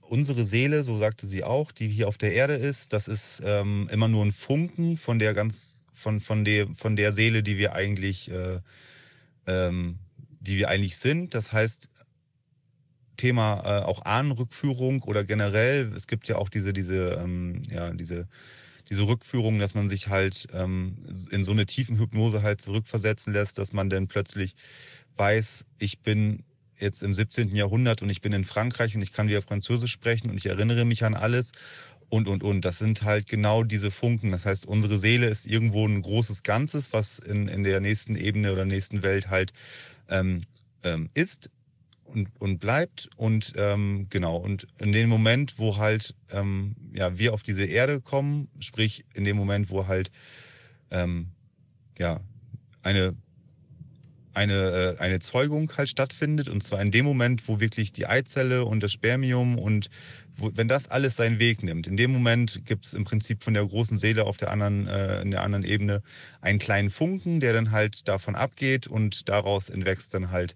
unsere Seele, so sagte sie auch, die hier auf der Erde ist, das ist ähm, immer nur ein Funken von der ganz, von, von der, von der Seele, die wir eigentlich, äh, ähm, die wir eigentlich sind. Das heißt, Thema äh, auch Ahnenrückführung oder generell, es gibt ja auch diese, diese, ähm, ja, diese, diese Rückführung, dass man sich halt ähm, in so eine tiefen Hypnose halt zurückversetzen lässt, dass man dann plötzlich weiß, ich bin jetzt im 17. Jahrhundert und ich bin in Frankreich und ich kann wieder Französisch sprechen und ich erinnere mich an alles und, und, und. Das sind halt genau diese Funken. Das heißt, unsere Seele ist irgendwo ein großes Ganzes, was in, in der nächsten Ebene oder nächsten Welt halt ähm, ähm, ist und, und bleibt. Und ähm, genau, und in dem Moment, wo halt ähm, ja, wir auf diese Erde kommen, sprich in dem Moment, wo halt ähm, ja, eine eine, äh, eine Zeugung halt stattfindet. Und zwar in dem Moment, wo wirklich die Eizelle und das Spermium und wo, wenn das alles seinen Weg nimmt, in dem Moment gibt es im Prinzip von der großen Seele auf der anderen, äh, in der anderen Ebene einen kleinen Funken, der dann halt davon abgeht und daraus entwächst dann halt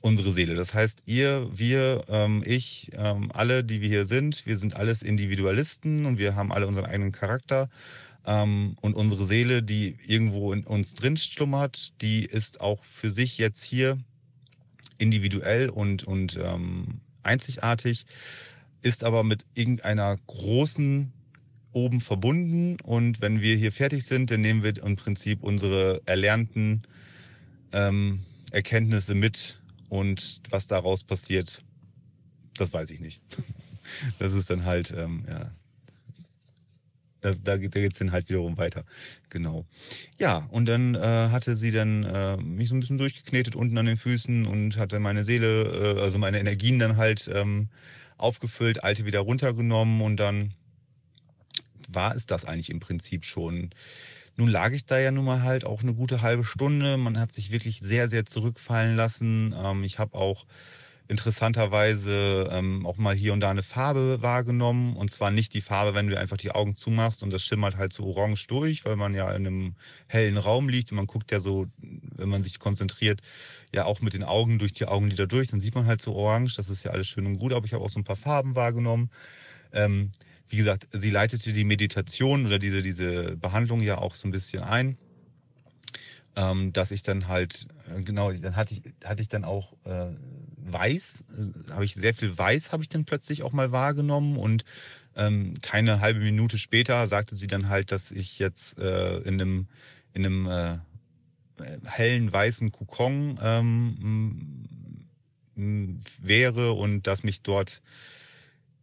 unsere Seele. Das heißt, ihr, wir, ähm, ich, ähm, alle, die wir hier sind, wir sind alles Individualisten und wir haben alle unseren eigenen Charakter. Ähm, und unsere Seele, die irgendwo in uns drin schlummert, die ist auch für sich jetzt hier individuell und, und ähm, einzigartig, ist aber mit irgendeiner großen oben verbunden. Und wenn wir hier fertig sind, dann nehmen wir im Prinzip unsere erlernten ähm, Erkenntnisse mit. Und was daraus passiert, das weiß ich nicht. [LAUGHS] Das ist dann halt, ähm, ja, da, da, geht es dann halt wiederum weiter. Genau. Ja, und dann äh, hatte sie dann äh, mich so ein bisschen durchgeknetet unten an den Füßen und hatte meine Seele, äh, also meine Energien dann halt ähm, aufgefüllt, alte wieder runtergenommen und dann war es das eigentlich im Prinzip schon. Nun lag ich da ja nun mal halt auch eine gute halbe Stunde. Man hat sich wirklich sehr, sehr zurückfallen lassen. Ähm, ich habe auch interessanterweise ähm, auch mal hier und da eine Farbe wahrgenommen. Und zwar nicht die Farbe, wenn du einfach die Augen zumachst und das schimmert halt so orange durch, weil man ja in einem hellen Raum liegt und man guckt ja so, wenn man sich konzentriert, ja auch mit den Augen durch die Augenlider durch, dann sieht man halt so orange. Das ist ja alles schön und gut, aber ich habe auch so ein paar Farben wahrgenommen. Ähm, wie gesagt, sie leitete die Meditation oder diese, diese Behandlung ja auch so ein bisschen ein. Ähm, dass ich dann halt, äh, genau, dann hatte ich, hatte ich dann auch äh, Weiß, äh, habe ich sehr viel Weiß, habe ich dann plötzlich auch mal wahrgenommen und ähm, keine halbe Minute später sagte sie dann halt, dass ich jetzt äh, in einem, in einem äh, hellen weißen Kokon ähm, wäre und dass mich dort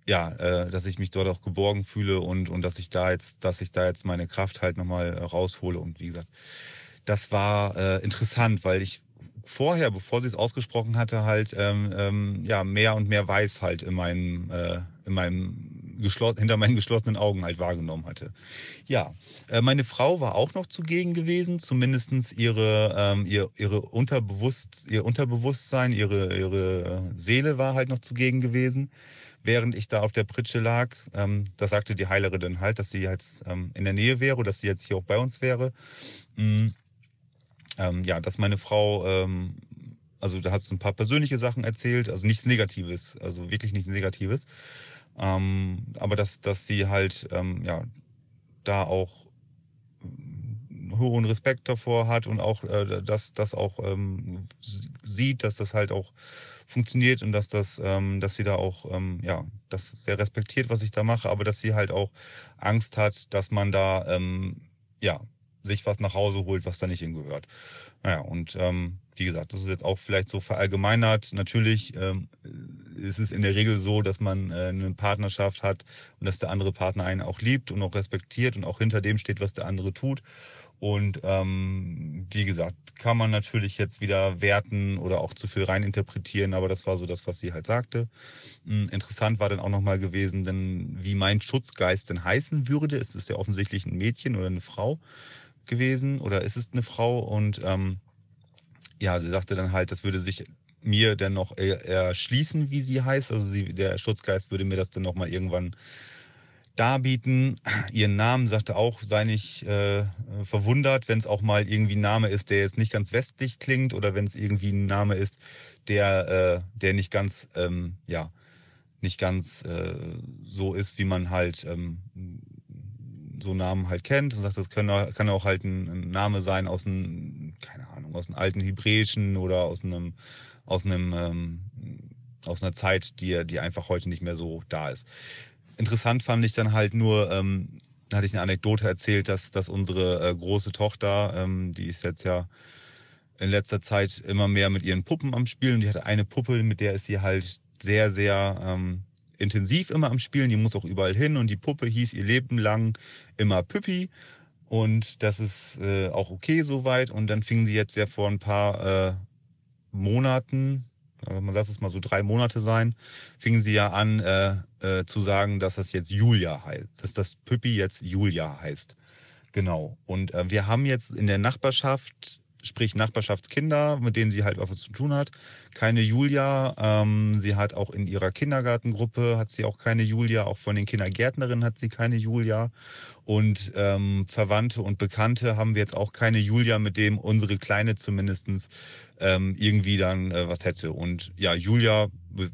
ja, äh, dass ich mich dort auch geborgen fühle und, und dass ich da jetzt, dass ich da jetzt meine Kraft halt nochmal äh, raushole. Und wie gesagt, das war äh, interessant, weil ich vorher, bevor sie es ausgesprochen hatte, halt ähm, ähm, ja mehr und mehr weiß halt in meinem, äh, in meinem hinter meinen geschlossenen Augen halt wahrgenommen hatte. Ja, äh, meine Frau war auch noch zugegen gewesen, zumindestens ihre, ähm, ihr, ihre Unterbewusst, ihr Unterbewusstsein, ihre, ihre Seele war halt noch zugegen gewesen während ich da auf der Pritsche lag. Ähm, da sagte die Heilerin dann halt, dass sie jetzt ähm, in der Nähe wäre, dass sie jetzt hier auch bei uns wäre. Mhm. Ähm, ja, dass meine Frau, ähm, also da hat sie ein paar persönliche Sachen erzählt, also nichts Negatives, also wirklich nichts Negatives. Ähm, aber dass, dass sie halt, ähm, ja, da auch hohen Respekt davor hat und auch, äh, dass das auch sieht, dass das halt auch funktioniert und dass das, ähm, dass sie da auch, ähm, ja, das sehr respektiert, was ich da mache, aber dass sie halt auch Angst hat, dass man da, ähm, ja, sich was nach Hause holt, was da nicht hingehört. Naja, und ähm, wie gesagt, das ist jetzt auch vielleicht so verallgemeinert. Natürlich ähm, ist es in der Regel so, dass man äh, eine Partnerschaft hat und dass der andere Partner einen auch liebt und auch respektiert und auch hinter dem steht, was der andere tut. Und ähm, wie gesagt, kann man natürlich jetzt wieder werten oder auch zu viel reininterpretieren, aber das war so das, was sie halt sagte. Hm, interessant war dann auch nochmal gewesen, denn wie mein Schutzgeist denn heißen würde. Es ist ja offensichtlich ein Mädchen oder eine Frau gewesen oder ist es eine Frau? Und ähm, ja, sie sagte dann halt, das würde sich mir dann noch erschließen, wie sie heißt. Also sie, der Schutzgeist würde mir das dann nochmal irgendwann darbieten. Ihren Namen sagte auch, sei nicht äh, verwundert, wenn es auch mal irgendwie ein Name ist, der jetzt nicht ganz westlich klingt oder wenn es irgendwie ein Name ist, der, äh, der nicht ganz, ähm, ja, nicht ganz äh, so ist, wie man halt ähm, so Namen halt kennt. Und sagt, das kann, kann auch halt ein, ein Name sein aus einem, keine Ahnung, aus einem alten Hebräischen oder aus einem, aus einem, ähm, aus einer Zeit, die, die einfach heute nicht mehr so da ist. Interessant fand ich dann halt nur, ähm, da hatte ich eine Anekdote erzählt, dass, dass unsere äh, große Tochter, ähm, die ist jetzt ja in letzter Zeit immer mehr mit ihren Puppen am Spielen. Die hatte eine Puppe, mit der ist sie halt sehr, sehr ähm, intensiv immer am Spielen. Die muss auch überall hin und die Puppe hieß ihr Leben lang immer Püppi. Und das ist äh, auch okay soweit. Und dann fing sie jetzt ja vor ein paar äh, Monaten, also lass es mal so drei Monate sein, fingen sie ja an äh, äh, zu sagen, dass das jetzt Julia heißt, dass das Püppi jetzt Julia heißt. Genau. Und äh, wir haben jetzt in der Nachbarschaft, sprich Nachbarschaftskinder, mit denen sie halt was zu tun hat, keine Julia. Ähm, sie hat auch in ihrer Kindergartengruppe hat sie auch keine Julia, auch von den Kindergärtnerinnen hat sie keine Julia. Und ähm, Verwandte und Bekannte haben wir jetzt auch keine Julia, mit dem unsere Kleine zumindestens ähm, irgendwie dann äh, was hätte. Und ja, Julia,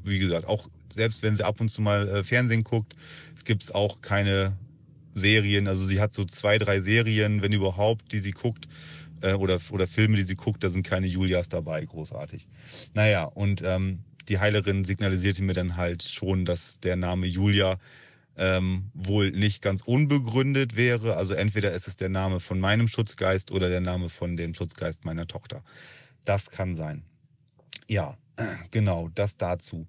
wie gesagt, auch selbst wenn sie ab und zu mal äh, Fernsehen guckt, gibt's auch keine Serien. Also sie hat so zwei, drei Serien, wenn überhaupt, die sie guckt. Äh, oder, oder Filme, die sie guckt, da sind keine Julias dabei, großartig. Naja, und ähm, die Heilerin signalisierte mir dann halt schon, dass der Name Julia ähm, wohl nicht ganz unbegründet wäre. Also entweder ist es der Name von meinem Schutzgeist oder der Name von dem Schutzgeist meiner Tochter. Das kann sein. Ja, [CLEARS THROAT] genau, das dazu.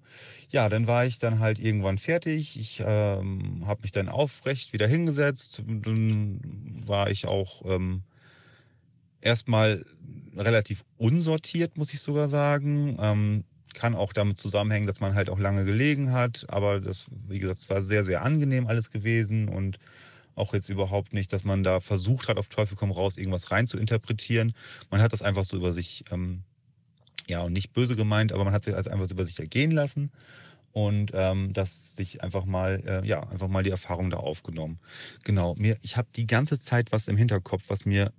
Ja, dann war ich dann halt irgendwann fertig. Ich ähm, habe mich dann aufrecht wieder hingesetzt. Dann war ich auch ähm, erstmal relativ unsortiert, muss ich sogar sagen. Ähm, kann auch damit zusammenhängen, dass man halt auch lange gelegen hat. Aber das, wie gesagt, es war sehr, sehr angenehm alles gewesen und auch jetzt überhaupt nicht, dass man da versucht hat, auf Teufel komm raus, irgendwas rein zu interpretieren. Man hat das einfach so über sich, ähm, ja, und nicht böse gemeint, aber man hat sich also einfach so über sich ergehen lassen und ähm, dass sich einfach mal, äh, ja, einfach mal die Erfahrung da aufgenommen. Genau, mir, ich habe die ganze Zeit was im Hinterkopf, was mir,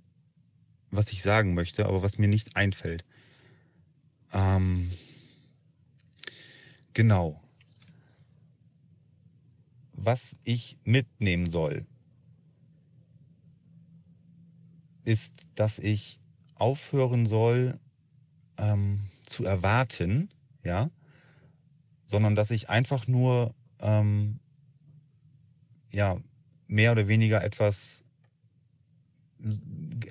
was ich sagen möchte, aber was mir nicht einfällt. Ähm, Genau. Was ich mitnehmen soll, ist, dass ich aufhören soll ähm, zu erwarten, ja, sondern dass ich einfach nur ähm, ja mehr oder weniger etwas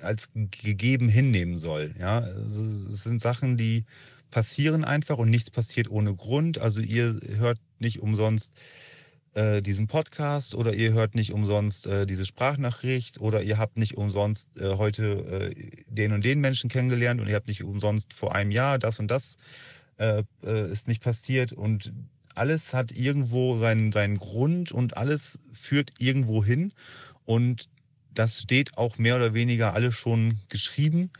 als gegeben hinnehmen soll. Ja, also, es sind Sachen, die passieren einfach und nichts passiert ohne Grund. Also ihr hört nicht umsonst äh, diesen Podcast oder ihr hört nicht umsonst äh, diese Sprachnachricht oder ihr habt nicht umsonst äh, heute äh, den und den Menschen kennengelernt und ihr habt nicht umsonst vor einem Jahr das und das äh, ist nicht passiert und alles hat irgendwo seinen, seinen Grund und alles führt irgendwo hin und das steht auch mehr oder weniger alles schon geschrieben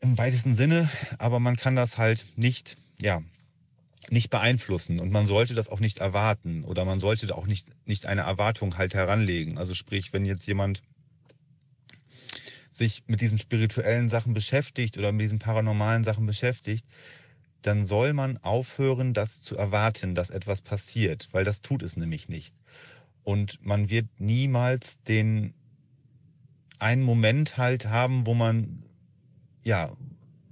im weitesten Sinne, aber man kann das halt nicht, ja, nicht beeinflussen und man sollte das auch nicht erwarten oder man sollte auch nicht, nicht eine Erwartung halt heranlegen. Also sprich, wenn jetzt jemand sich mit diesen spirituellen Sachen beschäftigt oder mit diesen paranormalen Sachen beschäftigt, dann soll man aufhören, das zu erwarten, dass etwas passiert, weil das tut es nämlich nicht. Und man wird niemals den einen Moment halt haben, wo man ja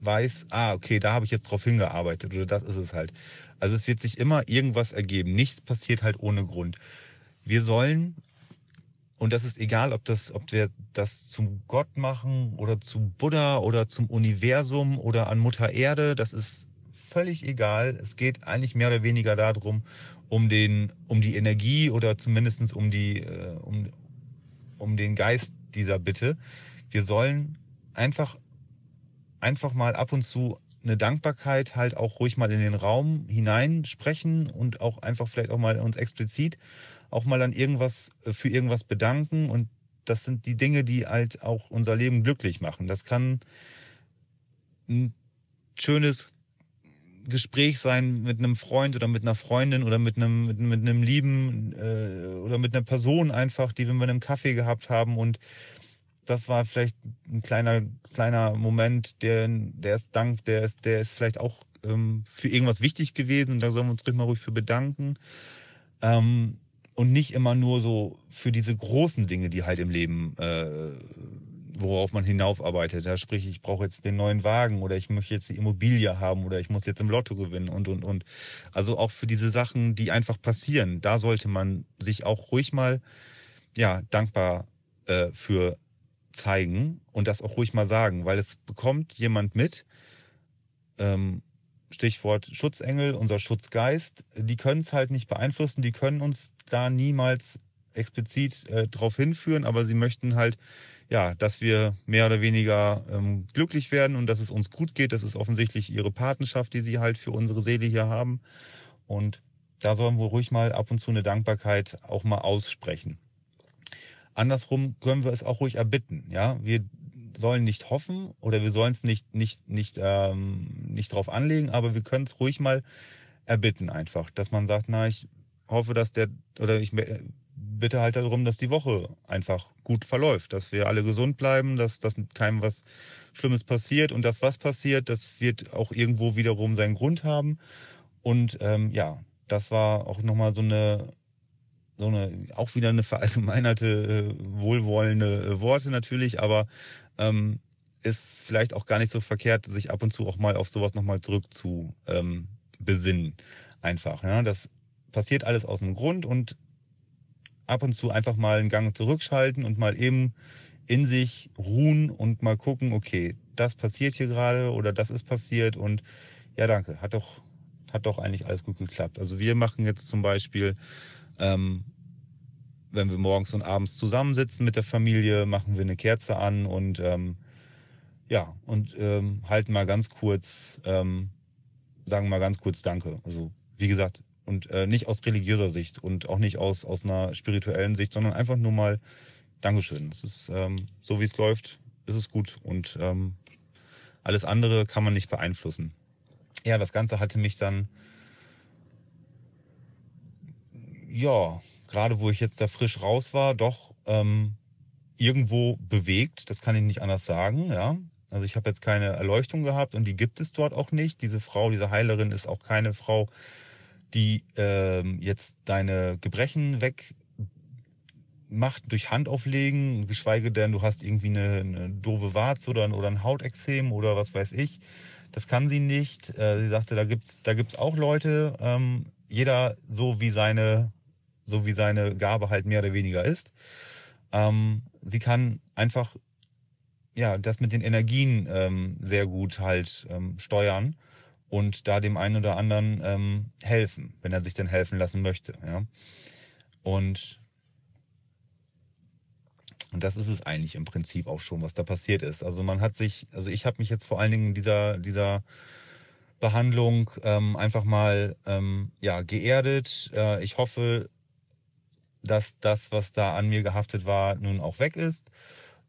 weiß, ah, okay, da habe ich jetzt drauf hingearbeitet oder das ist es halt. Also es wird sich immer irgendwas ergeben. Nichts passiert halt ohne Grund. Wir sollen, und das ist egal, ob das, ob wir das zum Gott machen oder zu Buddha oder zum Universum oder an Mutter Erde, das ist völlig egal. Es geht eigentlich mehr oder weniger darum, um den, um die Energie oder zumindest um die, äh, um, um den Geist dieser Bitte. Wir sollen einfach einfach mal ab und zu eine Dankbarkeit halt auch ruhig mal in den Raum hineinsprechen und auch einfach vielleicht auch mal uns explizit auch mal dann irgendwas äh, für irgendwas bedanken und das sind die Dinge, die halt auch unser Leben glücklich machen. Das kann ein schönes Gespräch sein mit einem Freund oder mit einer Freundin oder mit einem, mit, mit einem Lieben äh, oder mit einer Person einfach, die wir mit einem Kaffee gehabt haben und das war vielleicht ein kleiner, kleiner Moment, der, der ist dank, der ist, der ist vielleicht auch ähm, für irgendwas wichtig gewesen und da sollen wir uns mal ruhig für bedanken. Ähm, und nicht immer nur so für diese großen Dinge, die halt im Leben, äh, worauf man hinaufarbeitet. Da sprich, ich brauche jetzt den neuen Wagen oder ich möchte jetzt die Immobilie haben oder ich muss jetzt im Lotto gewinnen und und und. Also auch für diese Sachen, die einfach passieren, da sollte man sich auch ruhig mal ja dankbar äh, für zeigen und das auch ruhig mal sagen, weil es bekommt jemand mit, ähm, Stichwort Schutzengel, unser Schutzgeist, die können es halt nicht beeinflussen, die können uns da niemals explizit äh, darauf hinführen, aber sie möchten halt, ja, dass wir mehr oder weniger ähm, glücklich werden und dass es uns gut geht. Das ist offensichtlich ihre Patenschaft, die sie halt für unsere Seele hier haben. Und da sollen wir ruhig mal ab und zu eine Dankbarkeit auch mal aussprechen. Andersrum können wir es auch ruhig erbitten. Ja, wir sollen nicht hoffen oder wir sollen es nicht nicht nicht ähm, nicht drauf anlegen, aber wir können es ruhig mal erbitten einfach, dass man sagt, na ich hoffe, dass der oder ich bitte halt darum, dass die Woche einfach gut verläuft, dass wir alle gesund bleiben, dass dass keinem was Schlimmes passiert und das was passiert, das wird auch irgendwo wiederum seinen Grund haben und ähm, ja, das war auch nochmal so eine so eine, auch wieder eine [LAUGHS] verallgemeinerte, äh, wohlwollende äh, Worte natürlich, aber ähm, ist vielleicht auch gar nicht so verkehrt, sich ab und zu auch mal auf sowas nochmal zurück zu ähm, besinnen. Einfach. Ja? Das passiert alles aus einem Grund und ab und zu einfach mal einen Gang zurückschalten und mal eben in sich ruhen und mal gucken, okay, das passiert hier gerade oder das ist passiert und ja, danke, hat doch, hat doch eigentlich alles gut geklappt. Also wir machen jetzt zum Beispiel ähm, wenn wir morgens und abends zusammensitzen mit der Familie, machen wir eine Kerze an und ähm, ja, und ähm, halten mal ganz kurz, ähm, sagen mal ganz kurz Danke. Also wie gesagt, und äh, nicht aus religiöser Sicht und auch nicht aus, aus einer spirituellen Sicht, sondern einfach nur mal Dankeschön. Es ist ähm, so wie es läuft, ist es gut. Und ähm, alles andere kann man nicht beeinflussen. Ja, das Ganze hatte mich dann ja, gerade wo ich jetzt da frisch raus war, doch ähm, irgendwo bewegt. Das kann ich nicht anders sagen. Ja, also ich habe jetzt keine Erleuchtung gehabt und die gibt es dort auch nicht. Diese Frau, diese Heilerin ist auch keine Frau, die ähm, jetzt deine Gebrechen weg macht durch Handauflegen, geschweige denn, du hast irgendwie eine, eine doofe Warze oder, oder ein Hautexem oder was weiß ich. Das kann sie nicht. Äh, sie sagte, da gibt's da gibt's auch Leute, ähm, jeder so wie seine so wie seine Gabe halt mehr oder weniger ist. Ähm, sie kann einfach ja das mit den Energien ähm, sehr gut halt ähm, steuern und da dem einen oder anderen ähm, helfen, wenn er sich denn helfen lassen möchte. Ja? Und, und das ist es eigentlich im Prinzip auch schon, was da passiert ist. Also man hat sich, also ich habe mich jetzt vor allen Dingen dieser, dieser Behandlung ähm, einfach mal ähm, ja, geerdet. Äh, ich hoffe, dass das, was da an mir gehaftet war, nun auch weg ist.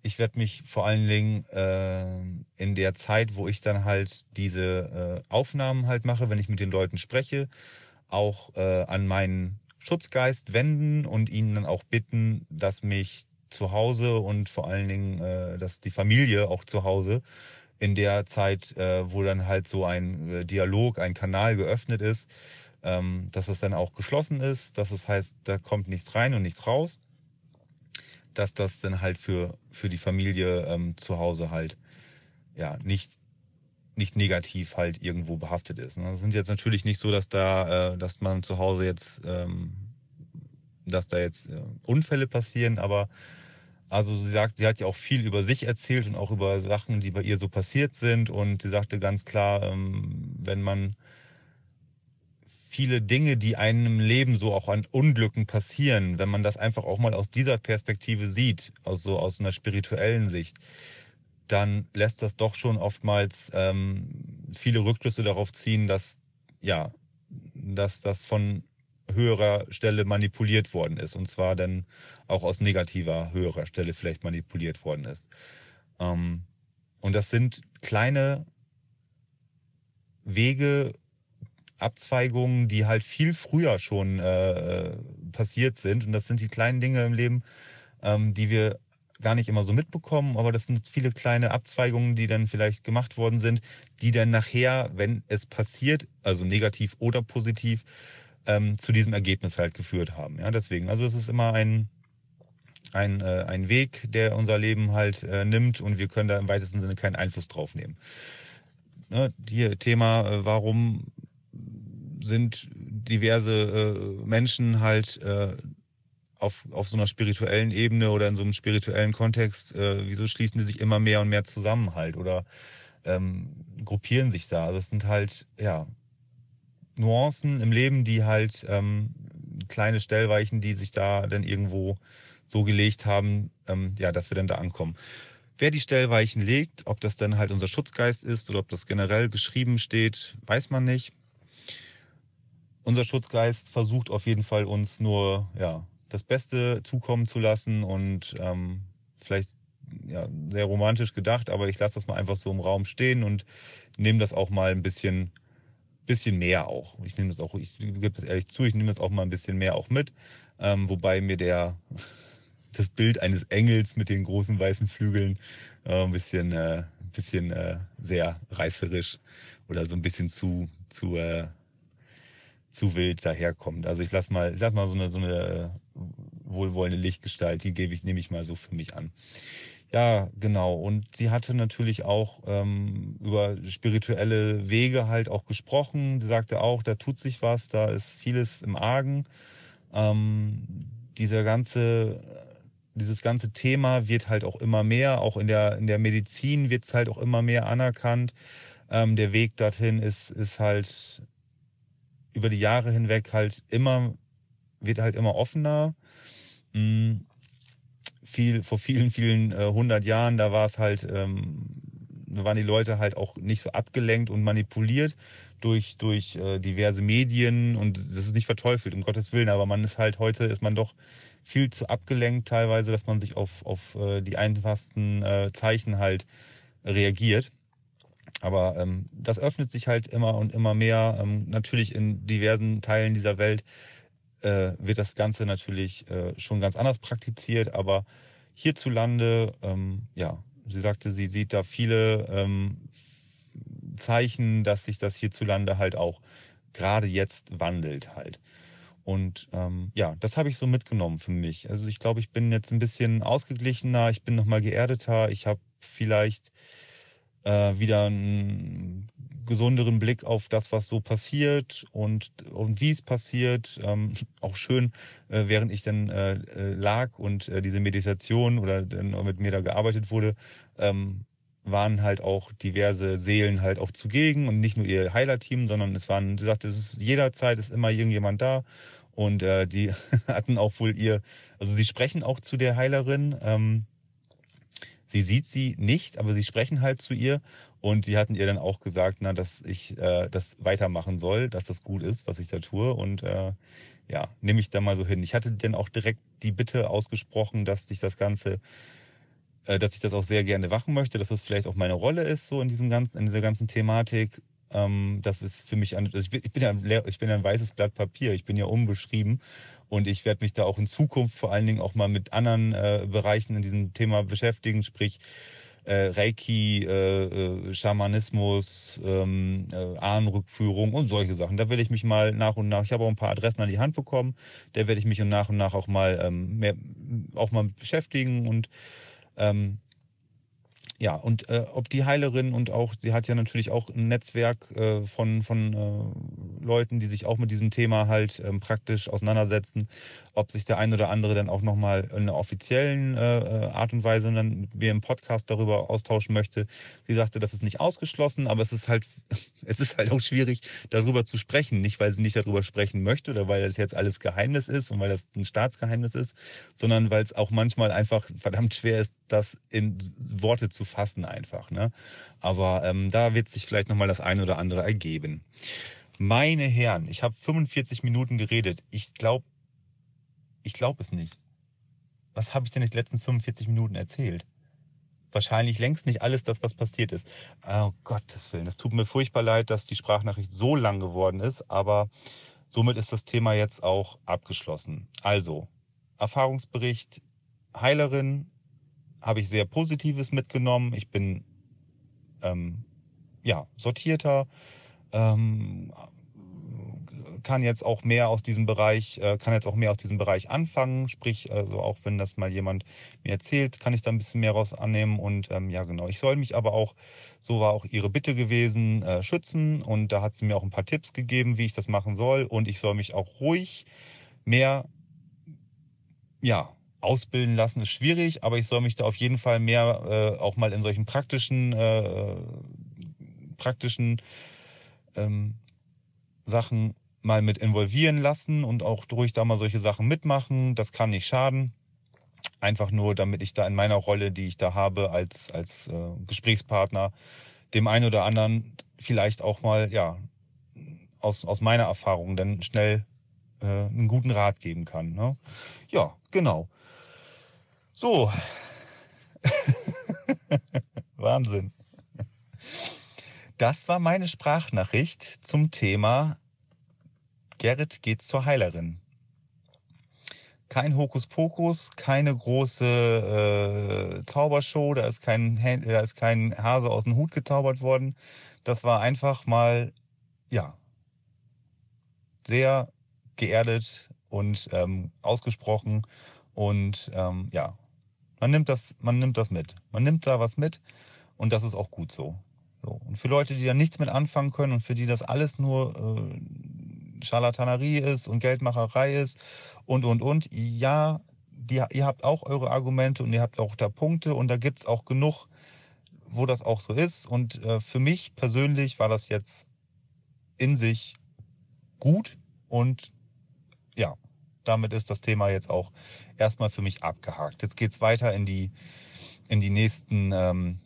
Ich werde mich vor allen Dingen äh, in der Zeit, wo ich dann halt diese äh, Aufnahmen halt mache, wenn ich mit den Leuten spreche, auch äh, an meinen Schutzgeist wenden und ihnen dann auch bitten, dass mich zu Hause und vor allen Dingen, äh, dass die Familie auch zu Hause in der Zeit, äh, wo dann halt so ein äh, Dialog, ein Kanal geöffnet ist, ähm, dass es dann auch geschlossen ist, dass es heißt, da kommt nichts rein und nichts raus, dass das dann halt für, für die Familie ähm, zu Hause halt ja nicht nicht negativ halt irgendwo behaftet ist. Ne? Das sind jetzt natürlich nicht so, dass da, äh, dass man zu Hause jetzt, ähm, dass da jetzt äh, Unfälle passieren, aber also sie sagt, sie hat ja auch viel über sich erzählt und auch über Sachen, die bei ihr so passiert sind. Und sie sagte ganz klar, ähm, wenn man viele Dinge, die einem im Leben so auch an Unglücken passieren, wenn man das einfach auch mal aus dieser Perspektive sieht, aus so aus einer spirituellen Sicht, dann lässt das doch schon oftmals ähm, viele Rückschlüsse darauf ziehen, dass ja, dass das von höherer Stelle manipuliert worden ist. Und zwar dann auch aus negativer höherer Stelle vielleicht manipuliert worden ist. Ähm, und das sind kleine Wege, Abzweigungen, die halt viel früher schon äh, passiert sind. Und das sind die kleinen Dinge im Leben, ähm, die wir gar nicht immer so mitbekommen, aber das sind viele kleine Abzweigungen, die dann vielleicht gemacht worden sind, die dann nachher, wenn es passiert, also negativ oder positiv, ähm, zu diesem Ergebnis halt geführt haben. Ja, deswegen, also es ist immer ein, ein, äh, ein Weg, der unser Leben halt äh, nimmt und wir können da im weitesten Sinne keinen Einfluss drauf nehmen. Ne, hier Thema, äh, warum sind diverse äh, Menschen halt äh, auf, auf so einer spirituellen Ebene oder in so einem spirituellen Kontext, äh, wieso schließen die sich immer mehr und mehr zusammen halt oder ähm, gruppieren sich da? Also es sind halt, ja, Nuancen im Leben, die halt ähm, kleine Stellweichen, die sich da dann irgendwo so gelegt haben, ähm, ja, dass wir dann da ankommen. Wer die Stellweichen legt, ob das dann halt unser Schutzgeist ist oder ob das generell geschrieben steht, weiß man nicht. Unser Schutzgeist versucht auf jeden Fall uns nur ja, das Beste zukommen zu lassen und ähm, vielleicht ja, sehr romantisch gedacht, aber ich lasse das mal einfach so im Raum stehen und nehme das auch mal ein bisschen bisschen mehr auch. Ich nehme das auch, ich gebe es ehrlich zu, ich nehme das auch mal ein bisschen mehr auch mit. Ähm, wobei mir der [LAUGHS] das Bild eines Engels mit den großen weißen Flügeln äh, ein bisschen, äh, bisschen äh, sehr reißerisch oder so ein bisschen zu, zu, äh, zu wild daherkommt. Also ich lass mal, ich lass mal so eine, so eine äh, wohlwollende Lichtgestalt, die gebe ich, nehme ich mal so für mich an. Ja, genau. Und sie hatte natürlich auch ähm, über spirituelle Wege halt auch gesprochen. Sie sagte auch, da tut sich was, da ist vieles im Argen. Ähm, dieser ganze, dieses ganze Thema wird halt auch immer mehr, auch in der, in der Medizin wird es halt auch immer mehr anerkannt. Ähm, der Weg dorthin ist, ist halt über die Jahre hinweg halt immer, wird halt immer offener. Mhm viel, vor vielen, vielen äh, hundert Jahren, da war es halt, ähm, waren die Leute halt auch nicht so abgelenkt und manipuliert durch, durch äh, diverse Medien und das ist nicht verteufelt, um Gottes Willen, aber man ist halt heute, ist man doch viel zu abgelenkt teilweise, dass man sich auf, auf äh, die einfachsten äh, Zeichen halt reagiert. Aber ähm, das öffnet sich halt immer und immer mehr. Ähm, natürlich in diversen Teilen dieser Welt äh, wird das Ganze natürlich äh, schon ganz anders praktiziert, aber hierzulande, ähm, ja, sie sagte, sie sieht da viele ähm, Zeichen, dass sich das hierzulande halt auch gerade jetzt wandelt halt. Und ähm, ja, das habe ich so mitgenommen für mich. Also ich glaube, ich bin jetzt ein bisschen ausgeglichener, ich bin nochmal geerdeter, ich habe vielleicht äh, wieder einen gesunderen Blick auf das, was so passiert und, und wie es passiert. Ähm, [LAUGHS] auch schön, äh, während ich dann äh, äh, lag und äh, diese Meditation oder dann mit mir da gearbeitet wurde, ähm, waren halt auch diverse Seelen halt auch zugegen und nicht nur ihr Heiler-Team, sondern es waren, sie sagte, es ist jederzeit ist immer irgendjemand da und äh, die [LAUGHS] hatten auch wohl ihr, also sie sprechen auch zu der Heilerin. Ähm, sie sieht sie nicht, aber sie sprechen halt zu ihr und sie hatten ihr dann auch gesagt, na, dass ich äh, das weitermachen soll, dass das gut ist, was ich da tue und äh, ja, nehme ich da mal so hin. Ich hatte dann auch direkt die Bitte ausgesprochen, dass sich das Ganze äh, dass ich das auch sehr gerne machen möchte, dass das vielleicht auch meine Rolle ist, so in diesem ganzen, in dieser ganzen Thematik. Ähm, das ist für mich, ein, also ich, bin, ich, bin ja, ich bin ja ein weißes Blatt Papier, ich bin ja unbeschrieben und ich werde mich da auch in Zukunft vor allen Dingen auch mal mit anderen äh, Bereichen in diesem Thema beschäftigen, sprich äh, Reiki, äh, äh, Schamanismus, ähm, äh, Ahnenrückführung und solche Sachen. Da werde ich mich mal nach und nach, ich habe auch ein paar Adressen an die Hand bekommen, da werde ich mich nach und nach auch mal ähm, mehr, auch mal beschäftigen und ähm, ja, und äh, ob die Heilerin und auch, sie hat ja natürlich auch ein Netzwerk äh, von, von äh, Leuten, die sich auch mit diesem Thema halt ähm, praktisch auseinandersetzen, ob sich der ein oder andere dann auch nochmal in einer offiziellen äh, äh, Art und Weise dann mit mir im Podcast darüber austauschen möchte. Sie sagte, das ist nicht ausgeschlossen, aber es ist halt, [LAUGHS] es ist halt auch schwierig, darüber zu sprechen. Nicht, weil sie nicht darüber sprechen möchte oder weil das jetzt alles Geheimnis ist und weil das ein Staatsgeheimnis ist, sondern weil es auch manchmal einfach verdammt schwer ist, das in Worte zu fassen einfach. Ne? Aber ähm, da wird sich vielleicht nochmal das eine oder andere ergeben. Meine Herren, ich habe 45 Minuten geredet. Ich glaube, ich glaube es nicht. Was habe ich denn in den letzten 45 Minuten erzählt? Wahrscheinlich längst nicht alles das, was passiert ist. Oh Gottes Willen, es tut mir furchtbar leid, dass die Sprachnachricht so lang geworden ist, aber somit ist das Thema jetzt auch abgeschlossen. Also, Erfahrungsbericht, Heilerin, habe ich sehr Positives mitgenommen. Ich bin ähm, ja sortierter, ähm, kann jetzt auch mehr aus diesem Bereich, äh, kann jetzt auch mehr aus diesem Bereich anfangen. Sprich, also auch wenn das mal jemand mir erzählt, kann ich da ein bisschen mehr raus annehmen. Und ähm, ja, genau. Ich soll mich aber auch, so war auch ihre Bitte gewesen, äh, schützen. Und da hat sie mir auch ein paar Tipps gegeben, wie ich das machen soll. Und ich soll mich auch ruhig mehr, ja, ausbilden lassen ist schwierig, aber ich soll mich da auf jeden Fall mehr äh, auch mal in solchen praktischen, äh, praktischen ähm, Sachen mal mit involvieren lassen und auch durch da mal solche Sachen mitmachen. Das kann nicht schaden. Einfach nur, damit ich da in meiner Rolle, die ich da habe als, als äh, Gesprächspartner, dem einen oder anderen vielleicht auch mal, ja, aus, aus meiner Erfahrung dann schnell äh, einen guten Rat geben kann. Ne? Ja, genau. So. [LAUGHS] Wahnsinn. Das war meine Sprachnachricht zum Thema Gerrit geht zur Heilerin. Kein Hokuspokus, keine große äh, Zaubershow, da ist, kein, da ist kein Hase aus dem Hut gezaubert worden. Das war einfach mal, ja, sehr geerdet und ähm, ausgesprochen. Und ähm, ja, man nimmt das, man nimmt das mit. Man nimmt da was mit und das ist auch gut so. so. Und für Leute, die da nichts mit anfangen können und für die das alles nur äh, Scharlatanerie ist und Geldmacherei ist und und und, ja, die, ihr habt auch eure Argumente und ihr habt auch da Punkte und da gibt es auch genug, wo das auch so ist. Und äh, für mich persönlich war das jetzt in sich gut und ja, damit ist das Thema jetzt auch erstmal für mich abgehakt. Jetzt geht's weiter in die, in die nächsten, ähm,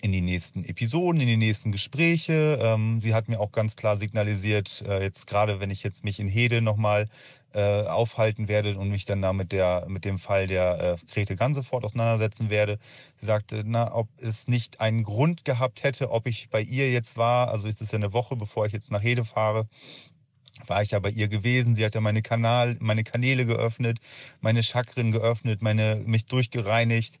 in die nächsten Episoden, in die nächsten Gespräche. Ähm, sie hat mir auch ganz klar signalisiert, äh, jetzt gerade wenn ich jetzt mich in Hede nochmal äh, aufhalten werde und mich dann da mit, der, mit dem Fall der äh, Grete Gansefort auseinandersetzen werde. Sie sagte, na, ob es nicht einen Grund gehabt hätte, ob ich bei ihr jetzt war, also ist es ja eine Woche, bevor ich jetzt nach Hede fahre, war ich ja bei ihr gewesen. Sie hat ja meine Kanal, meine Kanäle geöffnet, meine Chakren geöffnet, meine, mich durchgereinigt.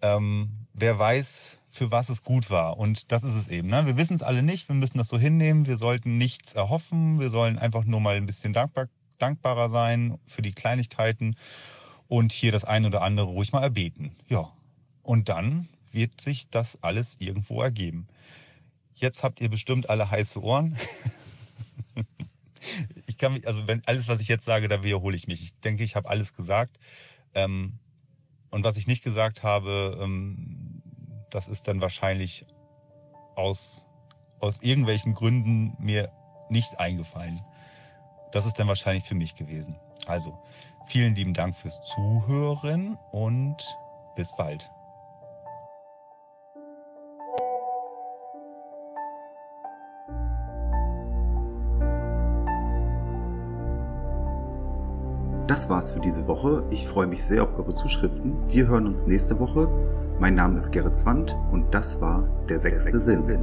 Ähm, wer weiß, für was es gut war. Und das ist es eben. Ne? Wir wissen es alle nicht. Wir müssen das so hinnehmen. Wir sollten nichts erhoffen. Wir sollen einfach nur mal ein bisschen dankbar, dankbarer sein für die Kleinigkeiten und hier das eine oder andere ruhig mal erbeten. Ja. Und dann wird sich das alles irgendwo ergeben. Jetzt habt ihr bestimmt alle heiße Ohren. [LAUGHS] ich kann mich, also wenn alles, was ich jetzt sage, da wiederhole ich mich. Ich denke, ich habe alles gesagt. Ähm, und was ich nicht gesagt habe, ähm, das ist dann wahrscheinlich aus, aus irgendwelchen Gründen mir nicht eingefallen. Das ist dann wahrscheinlich für mich gewesen. Also, vielen lieben Dank fürs Zuhören und bis bald. Das war's für diese Woche. Ich freue mich sehr auf eure Zuschriften. Wir hören uns nächste Woche. Mein Name ist Gerrit Quandt und das war der sechste, Sinn. Sinn.